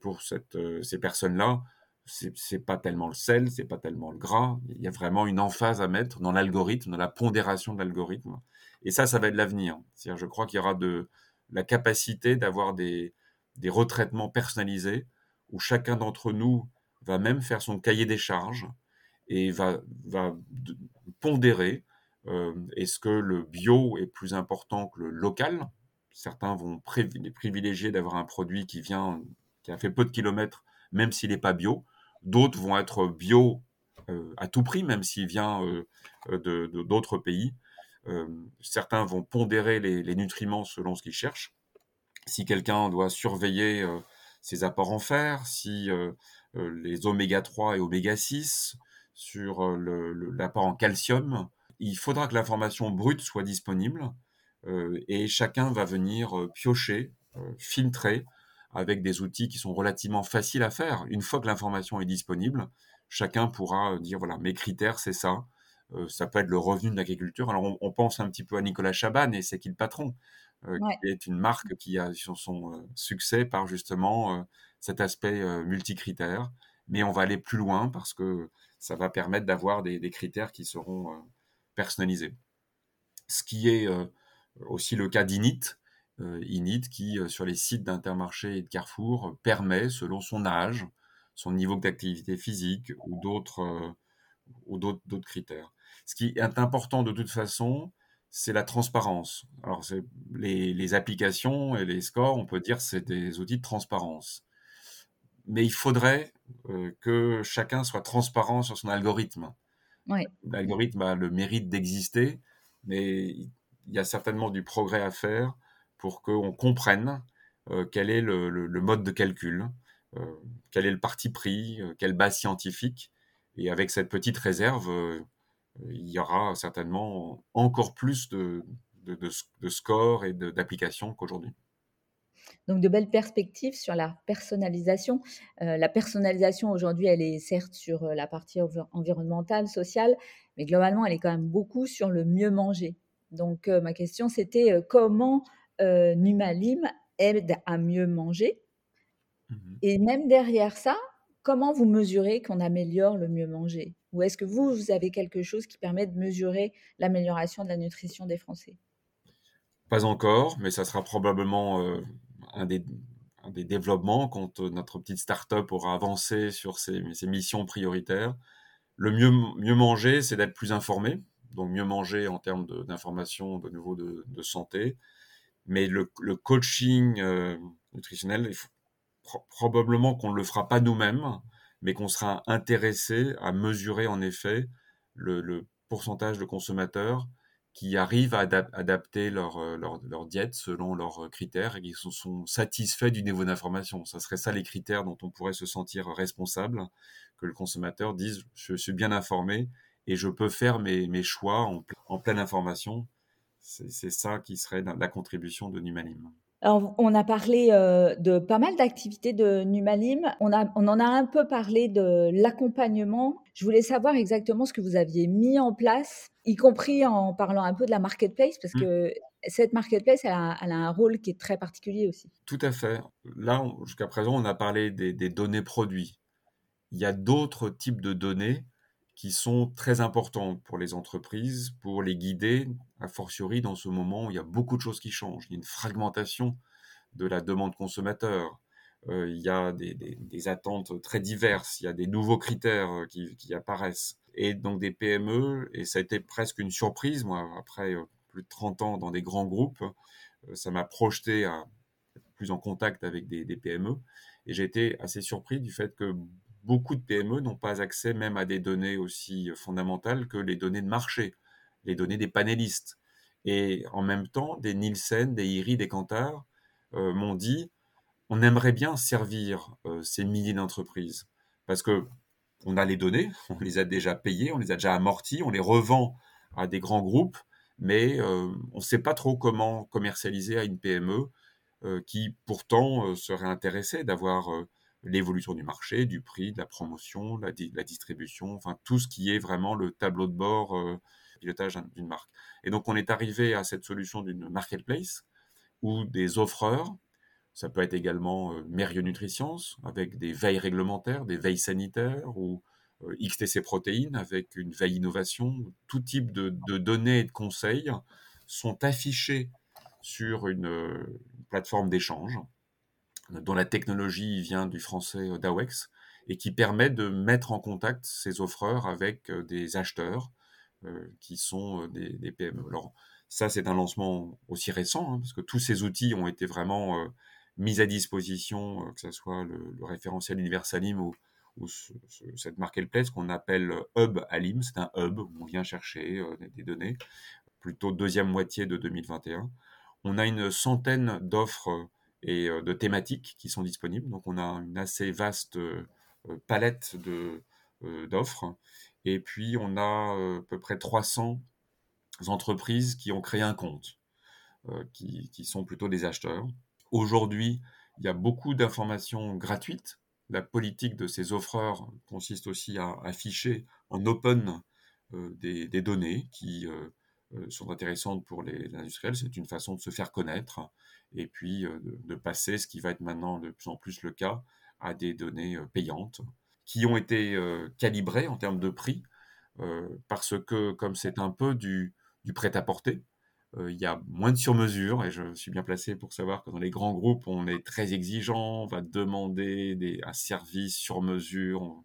pour ces personnes-là, c'est pas tellement le sel, c'est pas tellement le gras. Il y a vraiment une emphase à mettre dans l'algorithme, dans la pondération de l'algorithme. Et ça, ça va être l'avenir. Je crois qu'il y aura de la capacité d'avoir des retraitements personnalisés où chacun d'entre nous va même faire son cahier des charges et va, pondérer euh, est-ce que le bio est plus important que le local? Certains vont privilégier d'avoir un produit qui vient, qui a fait peu de kilomètres, même s'il n'est pas bio. D'autres vont être bio euh, à tout prix, même s'il vient euh, d'autres pays. Certains vont pondérer les, nutriments selon ce qu'ils cherchent. Si quelqu'un doit surveiller ses apports en fer, si les oméga 3 et oméga 6, sur l'apport en calcium, il faudra que l'information brute soit disponible et chacun va venir piocher, filtrer avec des outils qui sont relativement faciles à faire. Une fois que l'information est disponible, chacun pourra dire voilà, mes critères, c'est ça. Euh, ça peut être le revenu de l'agriculture. Alors, on, pense un petit peu à Nicolas Chaban et c'est qui le patron, euh, qui est une marque qui a son, euh, succès par justement cet aspect multicritère. Mais on va aller plus loin parce que ça va permettre d'avoir des, critères qui seront personnalisés. Ce qui est aussi le cas d'Init, euh, Init qui, euh, sur les sites d'Intermarché et de Carrefour, permet, selon son âge, son niveau d'activité physique ou d'autres euh, ou d'autres critères. Ce qui est important de toute façon, c'est la transparence. Alors, les, les, applications et les scores, on peut dire c'est des outils de transparence. Mais il faudrait que chacun soit transparent sur son algorithme. L'algorithme a le mérite d'exister, mais il y a certainement du progrès à faire pour qu'on comprenne euh, quel est le, mode de calcul, euh, quel est le parti pris, euh, quelle base scientifique. Et avec cette petite réserve, il y aura certainement encore plus de, de, scores et d'applications qu'aujourd'hui.
Donc de belles perspectives sur la personnalisation. la personnalisation aujourd'hui, elle est certes sur la partie environnementale, sociale, mais globalement, elle est quand même beaucoup sur le mieux manger. Donc ma question, c'était comment euh, Numalim aide à mieux manger? Mhm. Et même derrière ça, comment vous mesurez qu'on améliore le mieux manger? Ou est-ce que vous, vous avez quelque chose qui permet de mesurer l'amélioration de la nutrition des Français?
Pas encore, mais ça sera probablement euh, un, des, développements quand euh, notre petite start-up aura avancé sur ses, missions prioritaires. Le mieux, mieux manger, c'est d'être plus informé, donc mieux manger en termes d'information de, nouveau de, de santé, mais le, coaching euh, nutritionnel, probablement qu'on ne le fera pas nous-mêmes, mais qu'on sera intéressé à mesurer en effet le, pourcentage de consommateurs qui arrivent à adapter leur, euh, leur, diète selon leurs critères et qui sont, satisfaits du niveau d'information. Ça serait ça les critères dont on pourrait se sentir responsable, que le consommateur dise je suis bien informé et je peux faire mes, choix en, en pleine information c'est ça qui serait la contribution de Numalim.
On a parlé euh, de pas mal d'activités de Numalim. On, en a un peu parlé de l'accompagnement. Je voulais savoir exactement ce que vous aviez mis en place, y compris en parlant un peu de la marketplace, parce que cette marketplace, elle a, un rôle qui est très particulier aussi.
Tout à fait. Là, jusqu'à présent, on a parlé des données produits. Il y a d'autres types de données qui sont très importants pour les entreprises, pour les guider, a fortiori dans ce moment où il y a beaucoup de choses qui changent. Il y a une fragmentation de la demande consommateur. Euh, il y a des, attentes très diverses, il y a des nouveaux critères euh, qui, apparaissent. Et donc des PME, et ça a été presque une surprise, moi, après euh, plus de 30 ans dans des grands groupes, ça m'a projeté à être plus en contact avec des, des PME. Et j'ai été assez surpris du fait que beaucoup de PME n'ont pas accès même à des données aussi fondamentales que les données de marché, les données des panélistes. Et en même temps, des Nielsen, des IRI, des Kantar euh, m'ont dit on aimerait bien servir ces milliers d'entreprises parce que on a les données, on les a déjà payées, on les a déjà amorties, on les revend à des grands groupes, mais on ne sait pas trop comment commercialiser à une PME qui pourtant serait intéressée d'avoir l'évolution du marché, du prix, de la promotion, la, la, distribution, enfin tout ce qui est vraiment le tableau de bord pilotage d'une marque. Et donc on est arrivé à cette solution d'une marketplace où des offreurs, ça peut être également euh, Nutritionscience avec des veilles réglementaires, des veilles sanitaires ou euh, XTC Protéines avec une veille innovation, tout type de, données et de conseils sont affichés sur une, une plateforme d'échange dont la technologie vient du français euh, DAWEX et qui permet de mettre en contact ces offreurs avec euh, des acheteurs euh, qui sont des, PME. Alors ça, c'est un lancement aussi récent, hein, parce que tous ces outils ont été vraiment mis à disposition, que ce soit le, référentiel Universalim ou, ou cette marketplace qu'on appelle Hub Alim. C'est un hub où on vient chercher des données, plutôt deuxième moitié de 2021. On a une centaine d'offres et euh, de thématiques qui sont disponibles. Donc on a une assez vaste euh, palette euh, d'offres. Et puis on a à peu près 300 entreprises qui ont créé un compte, qui, qui, sont plutôt des acheteurs. Aujourd'hui, il y a beaucoup d'informations gratuites. La politique de ces offreurs consiste aussi à afficher en open des, des, données qui sont intéressantes pour les industriels. C'est une façon de se faire connaître et puis euh, de, passer, ce qui va être maintenant de plus en plus le cas, à des données euh, payantes qui ont été euh, calibrées en termes de prix, parce que comme c'est un peu du, prêt-à-porter, il y a moins de sur-mesure, et je suis bien placé pour savoir que dans les grands groupes, on est très exigeant, on va demander un service sur mesure, on,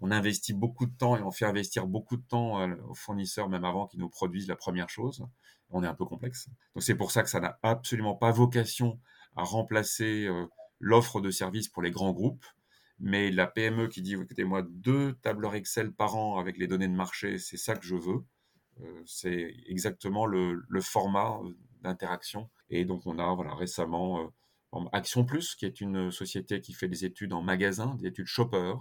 on, investit beaucoup de temps et on fait investir beaucoup de temps aux fournisseurs, même avant qu'ils nous produisent la première chose on est un peu complexe. Donc c'est pour ça que ça n'a absolument pas vocation à remplacer euh, l'offre de services pour les grands groupes. Mais la PME qui dit, écoutez-moi, deux tableurs Excel par an avec les données de marché, c'est ça que je veux. Euh, c'est exactement le, format euh, d'interaction. Et donc on a voilà, récemment Action Plus, qui est une société qui fait des études en magasin, des études shopper,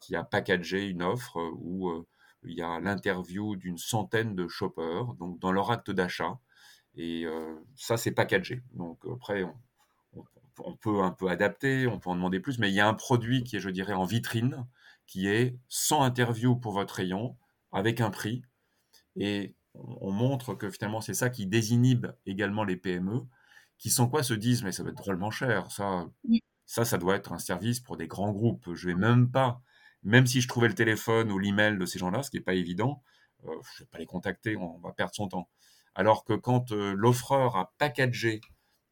qui a packagé une offre où il y a l'interview d'une centaine de shoppers, donc dans leur acte d'achat. Et euh, ça, c'est packagé. Donc après, on, peut un peu adapter, on peut en demander plus, mais il y a un produit qui est, je dirais, en vitrine, qui est sans interview pour votre rayon, avec un prix. Et on, montre que finalement, c'est ça qui désinhibe également les PME, qui sans quoi se disent, mais ça va être drôlement cher. Ça, ça, ça doit être un service pour des grands groupes. Je vais même pas même si je trouvais le téléphone ou l'email de ces gens-là, ce qui n'est pas évident, euh, je ne vais pas les contacter, on va perdre son temps. Alors que quand euh, l'offreur a packagé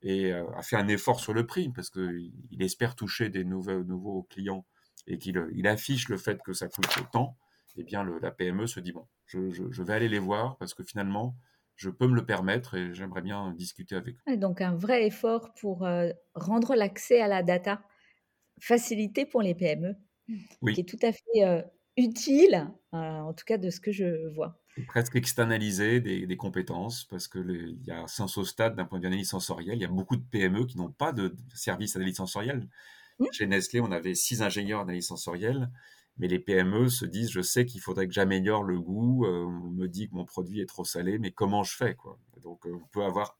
et euh, a fait un effort sur le prix, parce qu'il espère toucher des nouveaux, clients et qu'il il affiche le fait que ça coûte autant, eh bien la PME se dit, bon, je, vais aller les voir parce que finalement, je peux me le permettre et j'aimerais bien discuter avec
eux. Donc un vrai effort pour rendre l'accès à la data facilité pour les PME qui est tout à fait utile, en tout cas de ce que je vois.
Presque externaliser des, compétences, parce qu'il y a sens au stade d'un point de vue analyse sensorielle. Il y a beaucoup de PME qui n'ont pas de service d'analyse sensorielle. Mmh. Chez Nestlé, on avait six ingénieurs d'analyse sensorielle, mais les PME se disent je sais qu'il faudrait que j'améliore le goût, on me dit que mon produit est trop salé, mais comment je fais quoi? Donc on peut avoir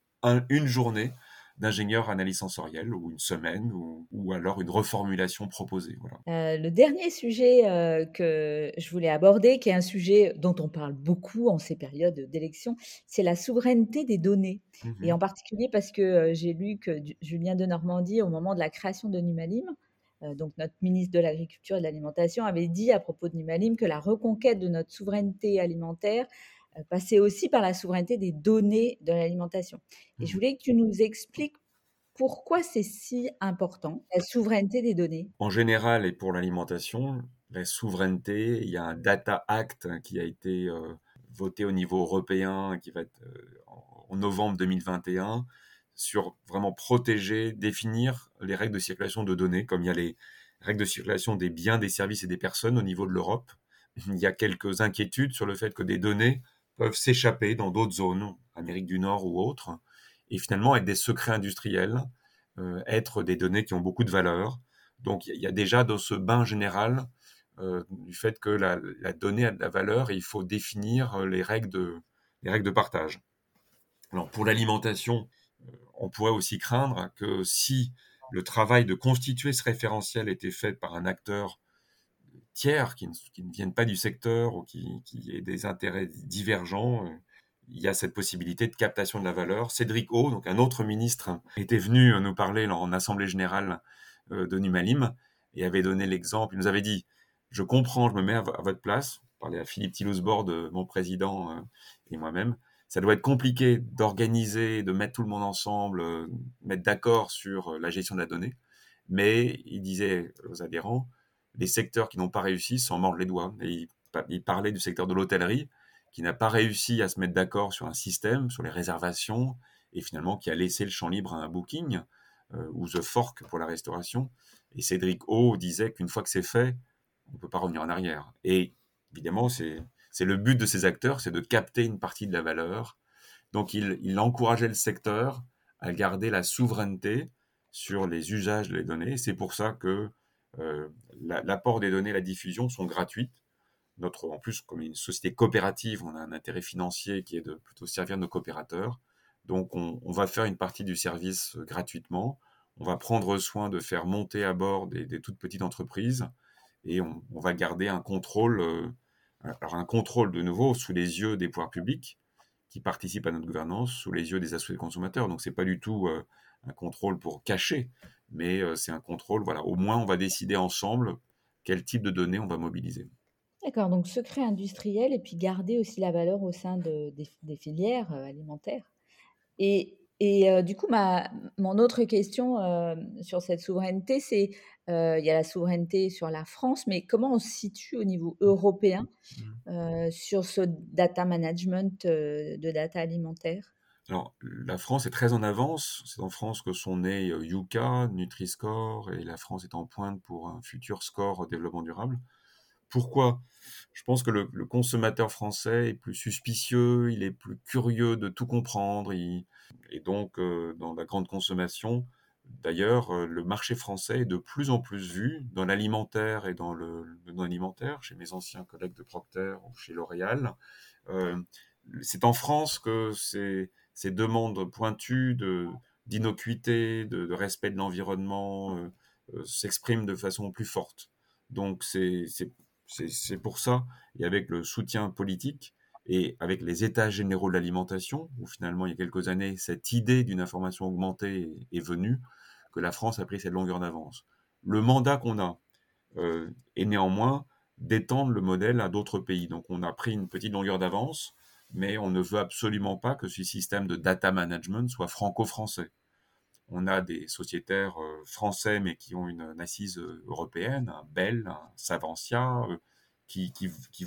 une journée d'ingénieur analyse sensorielle ou une semaine ou, alors une reformulation proposée.
Euh, le dernier sujet euh, que je voulais aborder, qui est un sujet dont on parle beaucoup en ces périodes d'élection, c'est la souveraineté des données. Et mhm. en particulier parce que euh, j'ai lu que Julien de Normandie, au moment de la création de Numalim, donc notre ministre de l'Agriculture et de l'Alimentation, avait dit à propos de Numalim que la reconquête de notre souveraineté alimentaire passer aussi par la souveraineté des données de l'alimentation. Et je mmh. voulais que tu nous expliques pourquoi c'est si important, la souveraineté des données.
En général, et pour l'alimentation, la souveraineté, il y a un Data Act qui a été euh, voté au niveau européen, qui va être euh, en novembre 2021, sur vraiment protéger, définir les règles de circulation de données, comme il y a les règles de circulation des biens, des services et des personnes au niveau de l'Europe. Il y a quelques inquiétudes sur le fait que des données peuvent s'échapper dans d'autres zones, Amérique du Nord ou autres, et finalement être des secrets industriels, euh, être des données qui ont beaucoup de valeur. Donc il y a déjà dans ce bain général euh, du fait que la, donnée a de la valeur et il faut définir euh, les règles de, les règles de partage. Alors pour l'alimentation, on pourrait aussi craindre que si le travail de constituer ce référentiel était fait par un acteur tiers qui ne, viennent pas du secteur ou qui, qui aient des intérêts divergents, il y a cette possibilité de captation de la valeur. Cédric O, donc un autre ministre, était venu nous parler en assemblée générale euh, de Numalim et avait donné l'exemple. Il nous avait dit Je comprends, je me mets à, votre place. Parler à Philippe Tilousbord, mon président euh, et moi-même. Ça doit être compliqué d'organiser, de mettre tout le monde ensemble, euh, mettre d'accord sur la gestion de la donnée. Mais il disait aux adhérents les secteurs qui n'ont pas réussi s'en mordent les doigts. Il parlait du secteur de l'hôtellerie qui n'a pas réussi à se mettre d'accord sur un système, sur les réservations, et finalement qui a laissé le champ libre à un booking euh, ou The Fork pour la restauration. Et Cédric O disait qu'une fois que c'est fait, on ne peut pas revenir en arrière. Et évidemment, c'est le but de ces acteurs, c'est de capter une partie de la valeur. Donc il, il encourageait le secteur à garder la souveraineté sur les usages de les données. C'est pour ça que euh, l'apport des données, la diffusion sont gratuites notre, en plus, comme une société coopérative, on a un intérêt financier qui est de plutôt servir nos coopérateurs. Donc, on, va faire une partie du service euh, gratuitement. On va prendre soin de faire monter à bord des, toutes petites entreprises et on, va garder un contrôle, euh, alors un contrôle de nouveau sous les yeux des pouvoirs publics qui participent à notre gouvernance, sous les yeux des associés de consommateurs. Donc, c'est pas du tout un contrôle pour cacher, mais c'est un contrôle, voilà, au moins on va décider ensemble quel type de données on va mobiliser.
D'accord, donc secret industriel et puis garder aussi la valeur au sein de, des, filières euh, alimentaires. Et, et euh, du coup, ma, mon autre question euh, sur cette souveraineté, c'est il y a la souveraineté sur la France, mais comment on se situe au niveau européen mmh. sur ce data management de data alimentaire?
Alors, la France est très en avance. C'est en France que sont nés Yuka, Nutri-Score, et la France est en pointe pour un futur score développement durable. Pourquoi? Je pense que le, consommateur français est plus suspicieux, il est plus curieux de tout comprendre, et donc euh, dans la grande consommation, D'ailleurs, euh, le marché français est de plus en plus vu dans l'alimentaire et dans le, non-alimentaire, chez mes anciens collègues de Procter ou chez L'Oréal. Euh, c'est en France que ces, demandes pointues d'innocuité, de, respect de l'environnement s'expriment de façon plus forte. Donc c'est c'est pour ça, et avec le soutien politique, et avec les états généraux de l'alimentation, où finalement, il y a quelques années, cette idée d'une information augmentée est venue, que la France a pris cette longueur d'avance. Le mandat qu'on a euh, est néanmoins d'étendre le modèle à d'autres pays. Donc on a pris une petite longueur d'avance, mais on ne veut absolument pas que ce système de data management soit franco-français on a des sociétaires euh, français, mais qui ont une, assise euh, européenne, un Bell, un Savantia, euh, qui,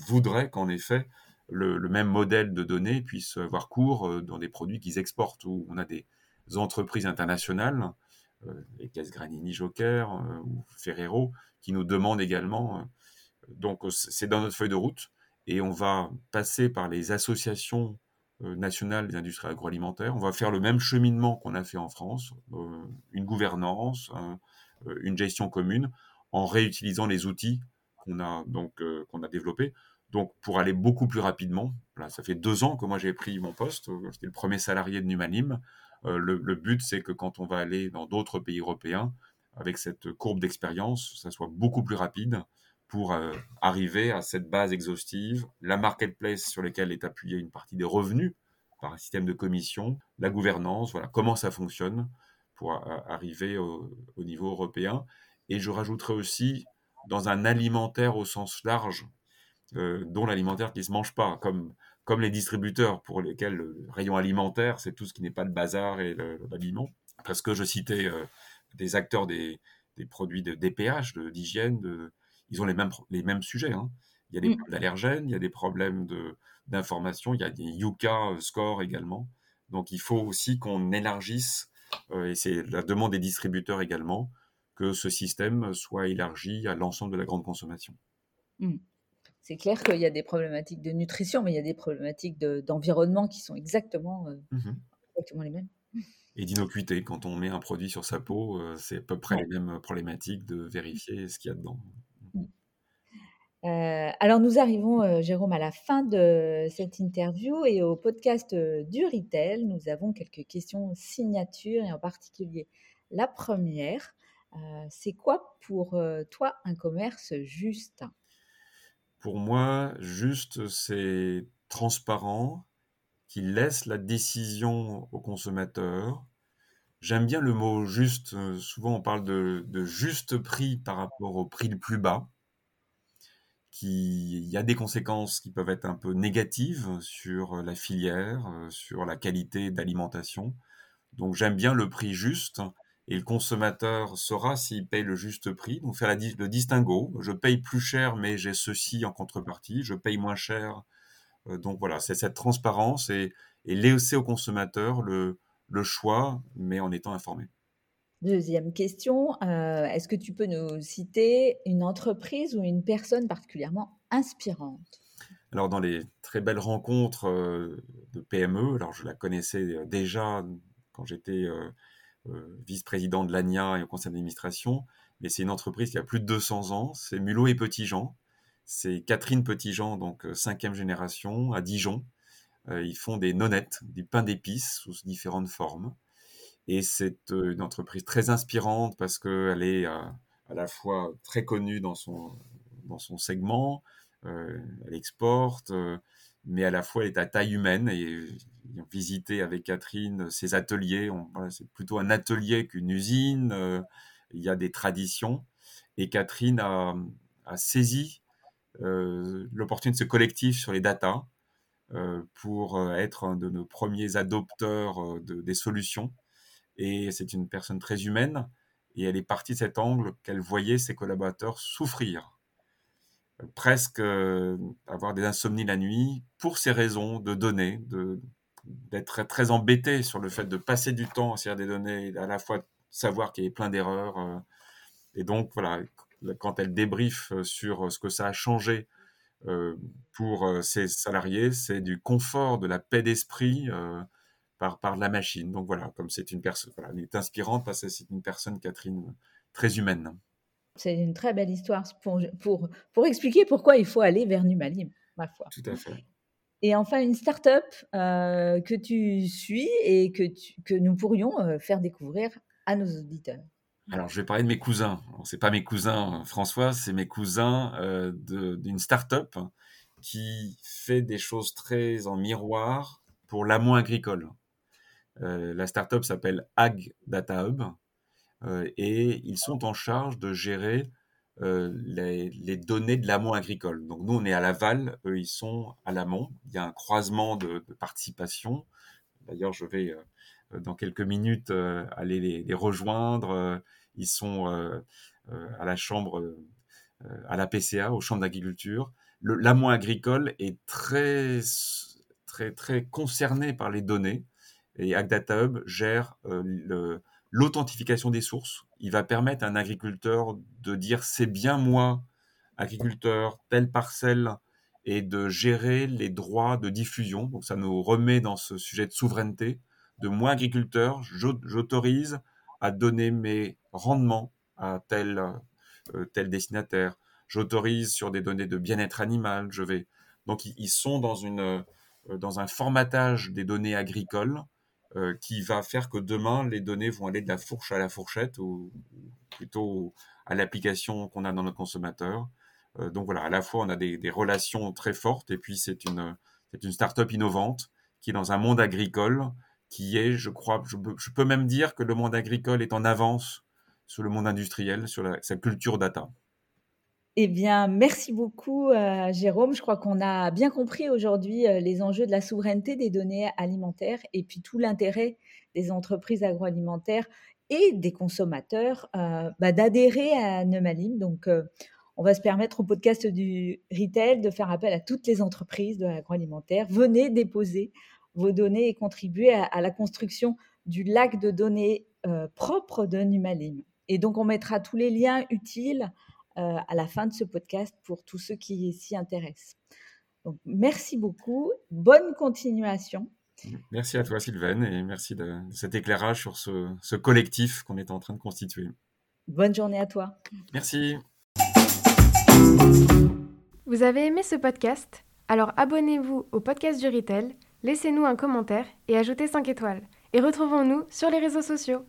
voudraient qu'en effet, le, même modèle de données puisse avoir cours dans des produits qu'ils exportent, on a des entreprises internationales, les caisses Granini Joker ou Ferrero, qui nous demandent également. donc, c'est dans notre feuille de route, et on va passer par les associations euh, nationale des industries agroalimentaires. On va faire le même cheminement qu'on a fait en France, euh, une gouvernance, euh, une gestion commune, en réutilisant les outils qu'on a donc qu'on a développés. Donc pour aller beaucoup plus rapidement, là, ça fait deux ans que moi j'ai pris mon poste, j'étais le premier salarié de Numanim. le, le, but c'est que quand on va aller dans d'autres pays européens, avec cette courbe d'expérience, ça soit beaucoup plus rapide pour euh, arriver à cette base exhaustive, la marketplace sur laquelle est appuyée une partie des revenus par un système de commission, la gouvernance, voilà comment ça fonctionne pour euh, arriver au, niveau européen. Et je rajouterai aussi dans un alimentaire au sens large, euh, dont l'alimentaire qui ne se mange pas, comme, comme les distributeurs pour lesquels le rayon alimentaire, c'est tout ce qui n'est pas le bazar et l'habillement. Parce que je citais des acteurs des, des produits de DPH, d'hygiène, de, ils ont les mêmes, les mêmes sujets. Hein. Il y a des mmh. problèmes d'allergènes, il y a des problèmes d'information, il y a des Yuka euh, score également. Donc il faut aussi qu'on élargisse, euh, et c'est la demande des distributeurs également, que ce système soit élargi à l'ensemble de la grande consommation.
Mmh. C'est clair qu'il y a des problématiques de nutrition, mais il y a des problématiques d'environnement qui sont exactement, euh, mmh exactement les mêmes.
Et d'innocuité, quand on met un produit sur sa peau, euh, c'est à peu près les mêmes problématiques de vérifier ce qu'il y a dedans.
Euh, alors nous arrivons, Jérôme, à la fin de cette interview et au podcast du Retail, nous avons quelques questions signatures et en particulier la première, c'est quoi pour toi un commerce juste?
Pour moi, juste, c'est transparent, qui laisse la décision au consommateur. J'aime bien le mot juste. Souvent, on parle de, juste prix par rapport au prix le plus bas. Il y a des conséquences qui peuvent être un peu négatives sur la filière, sur la qualité d'alimentation. Donc, j'aime bien le prix juste et le consommateur saura s'il paye le juste prix. Donc faire le distinguo. Je paye plus cher, mais j'ai ceci en contrepartie. Je paye moins cher. Euh, donc voilà, c'est cette transparence et, laisser au consommateur le, choix, mais en étant informé.
Deuxième question, euh, est-ce que tu peux nous citer une entreprise ou une personne particulièrement inspirante?
Alors dans les très belles rencontres euh, de PME, alors je la connaissais déjà quand j'étais euh, vice-président de l'ANIA et au conseil d'administration, mais c'est une entreprise qui a plus de 200 ans, c'est Mulot et Petitjean. C'est Catherine Petitjean, donc euh, cinquième génération, à Dijon. Euh, ils font des nonnettes, du pain d'épices sous différentes formes. Et c'est une entreprise très inspirante parce qu'elle est à, la fois très connue dans son, dans son segment, elle exporte, mais à la fois elle est à taille humaine et ayant visité avec Catherine ses ateliers, c'est plutôt un atelier qu'une usine, euh, il y a des traditions. Et Catherine a, saisi euh, l'opportunité de ce collectif sur les data euh, pour être un de nos premiers adopteurs des solutions et c'est une personne très humaine et elle est partie de cet angle qu'elle voyait ses collaborateurs souffrir presque euh, avoir des insomnies la nuit pour ces raisons de données, d'être très, embêté sur le fait de passer du temps à faire des données, à la fois savoir qu'il y a plein d'erreurs. Euh, et donc, voilà, quand elle débriefe sur ce que ça a changé euh, pour ses salariés, c'est du confort, de la paix d'esprit par, par la machine. Donc voilà, comme c'est une personne, elle est inspirante parce que c'est une personne, Catherine, très humaine.
C'est une très belle histoire pour, pour, pour, expliquer pourquoi il faut aller vers Numalim, ma foi.
Tout à fait.
Et enfin, une start-up euh, que tu suis et que, que nous pourrions euh, faire découvrir à nos auditeurs.
Alors, je vais parler de mes cousins. Ce n'est pas mes cousins François, c'est mes cousins euh, d'une start-up qui fait des choses très en miroir pour l'amont agricole. La start-up s'appelle Ag Data Hub. Euh, et ils sont en charge de gérer euh, les, données de l'amont agricole. Donc nous, on est à l'aval, eux, ils sont à l'amont. Il y a un croisement de, participation. D'ailleurs, je vais euh, dans quelques minutes aller les, rejoindre. Ils sont à la chambre, à la PCA, aux chambres d'agriculture. L'amont agricole est très, très, très concerné par les données et AgData Hub gère le, l'authentification des sources. Il va permettre à un agriculteur de dire c'est bien moi, agriculteur, telle parcelle, et de gérer les droits de diffusion. Donc ça nous remet dans ce sujet de souveraineté. De moi, agriculteur, j'autorise à donner mes rendements à tel, euh, tel destinataire. J'autorise sur des données de bien-être animal. Je vais. Donc ils sont euh, dans un formatage des données agricoles euh, qui va faire que demain, les données vont aller de la fourche à la fourchette, ou plutôt à l'application qu'on a dans notre consommateur. Euh, donc voilà, à la fois, on a des, relations très fortes, et puis c'est une, c'est une start-up innovante qui est dans un monde agricole qui est, je crois, je, je, peux même dire que le monde agricole est en avance sur le monde industriel, sur la, sa culture data.
Eh bien, merci beaucoup, euh, Jérôme. Je crois qu'on a bien compris aujourd'hui euh, les enjeux de la souveraineté des données alimentaires et puis tout l'intérêt des entreprises agroalimentaires et des consommateurs euh, bah, d'adhérer à Neumalim. Donc, on va se permettre au podcast du retail de faire appel à toutes les entreprises de l'agroalimentaire. Venez déposer vos données et contribuer à, la construction du lac de données propre de Numalim. Et donc, on mettra tous les liens utiles à la fin de ce podcast pour tous ceux qui s'y intéressent. Donc, merci beaucoup. Bonne continuation.
Merci à toi, Sylvaine, et merci de, cet éclairage sur ce, ce collectif qu'on est en train de constituer.
Bonne journée à toi.
Merci.
Vous avez aimé ce podcast? Alors abonnez-vous au podcast du Retail, laissez-nous un commentaire et ajoutez 5 étoiles. Et retrouvons-nous sur les réseaux sociaux.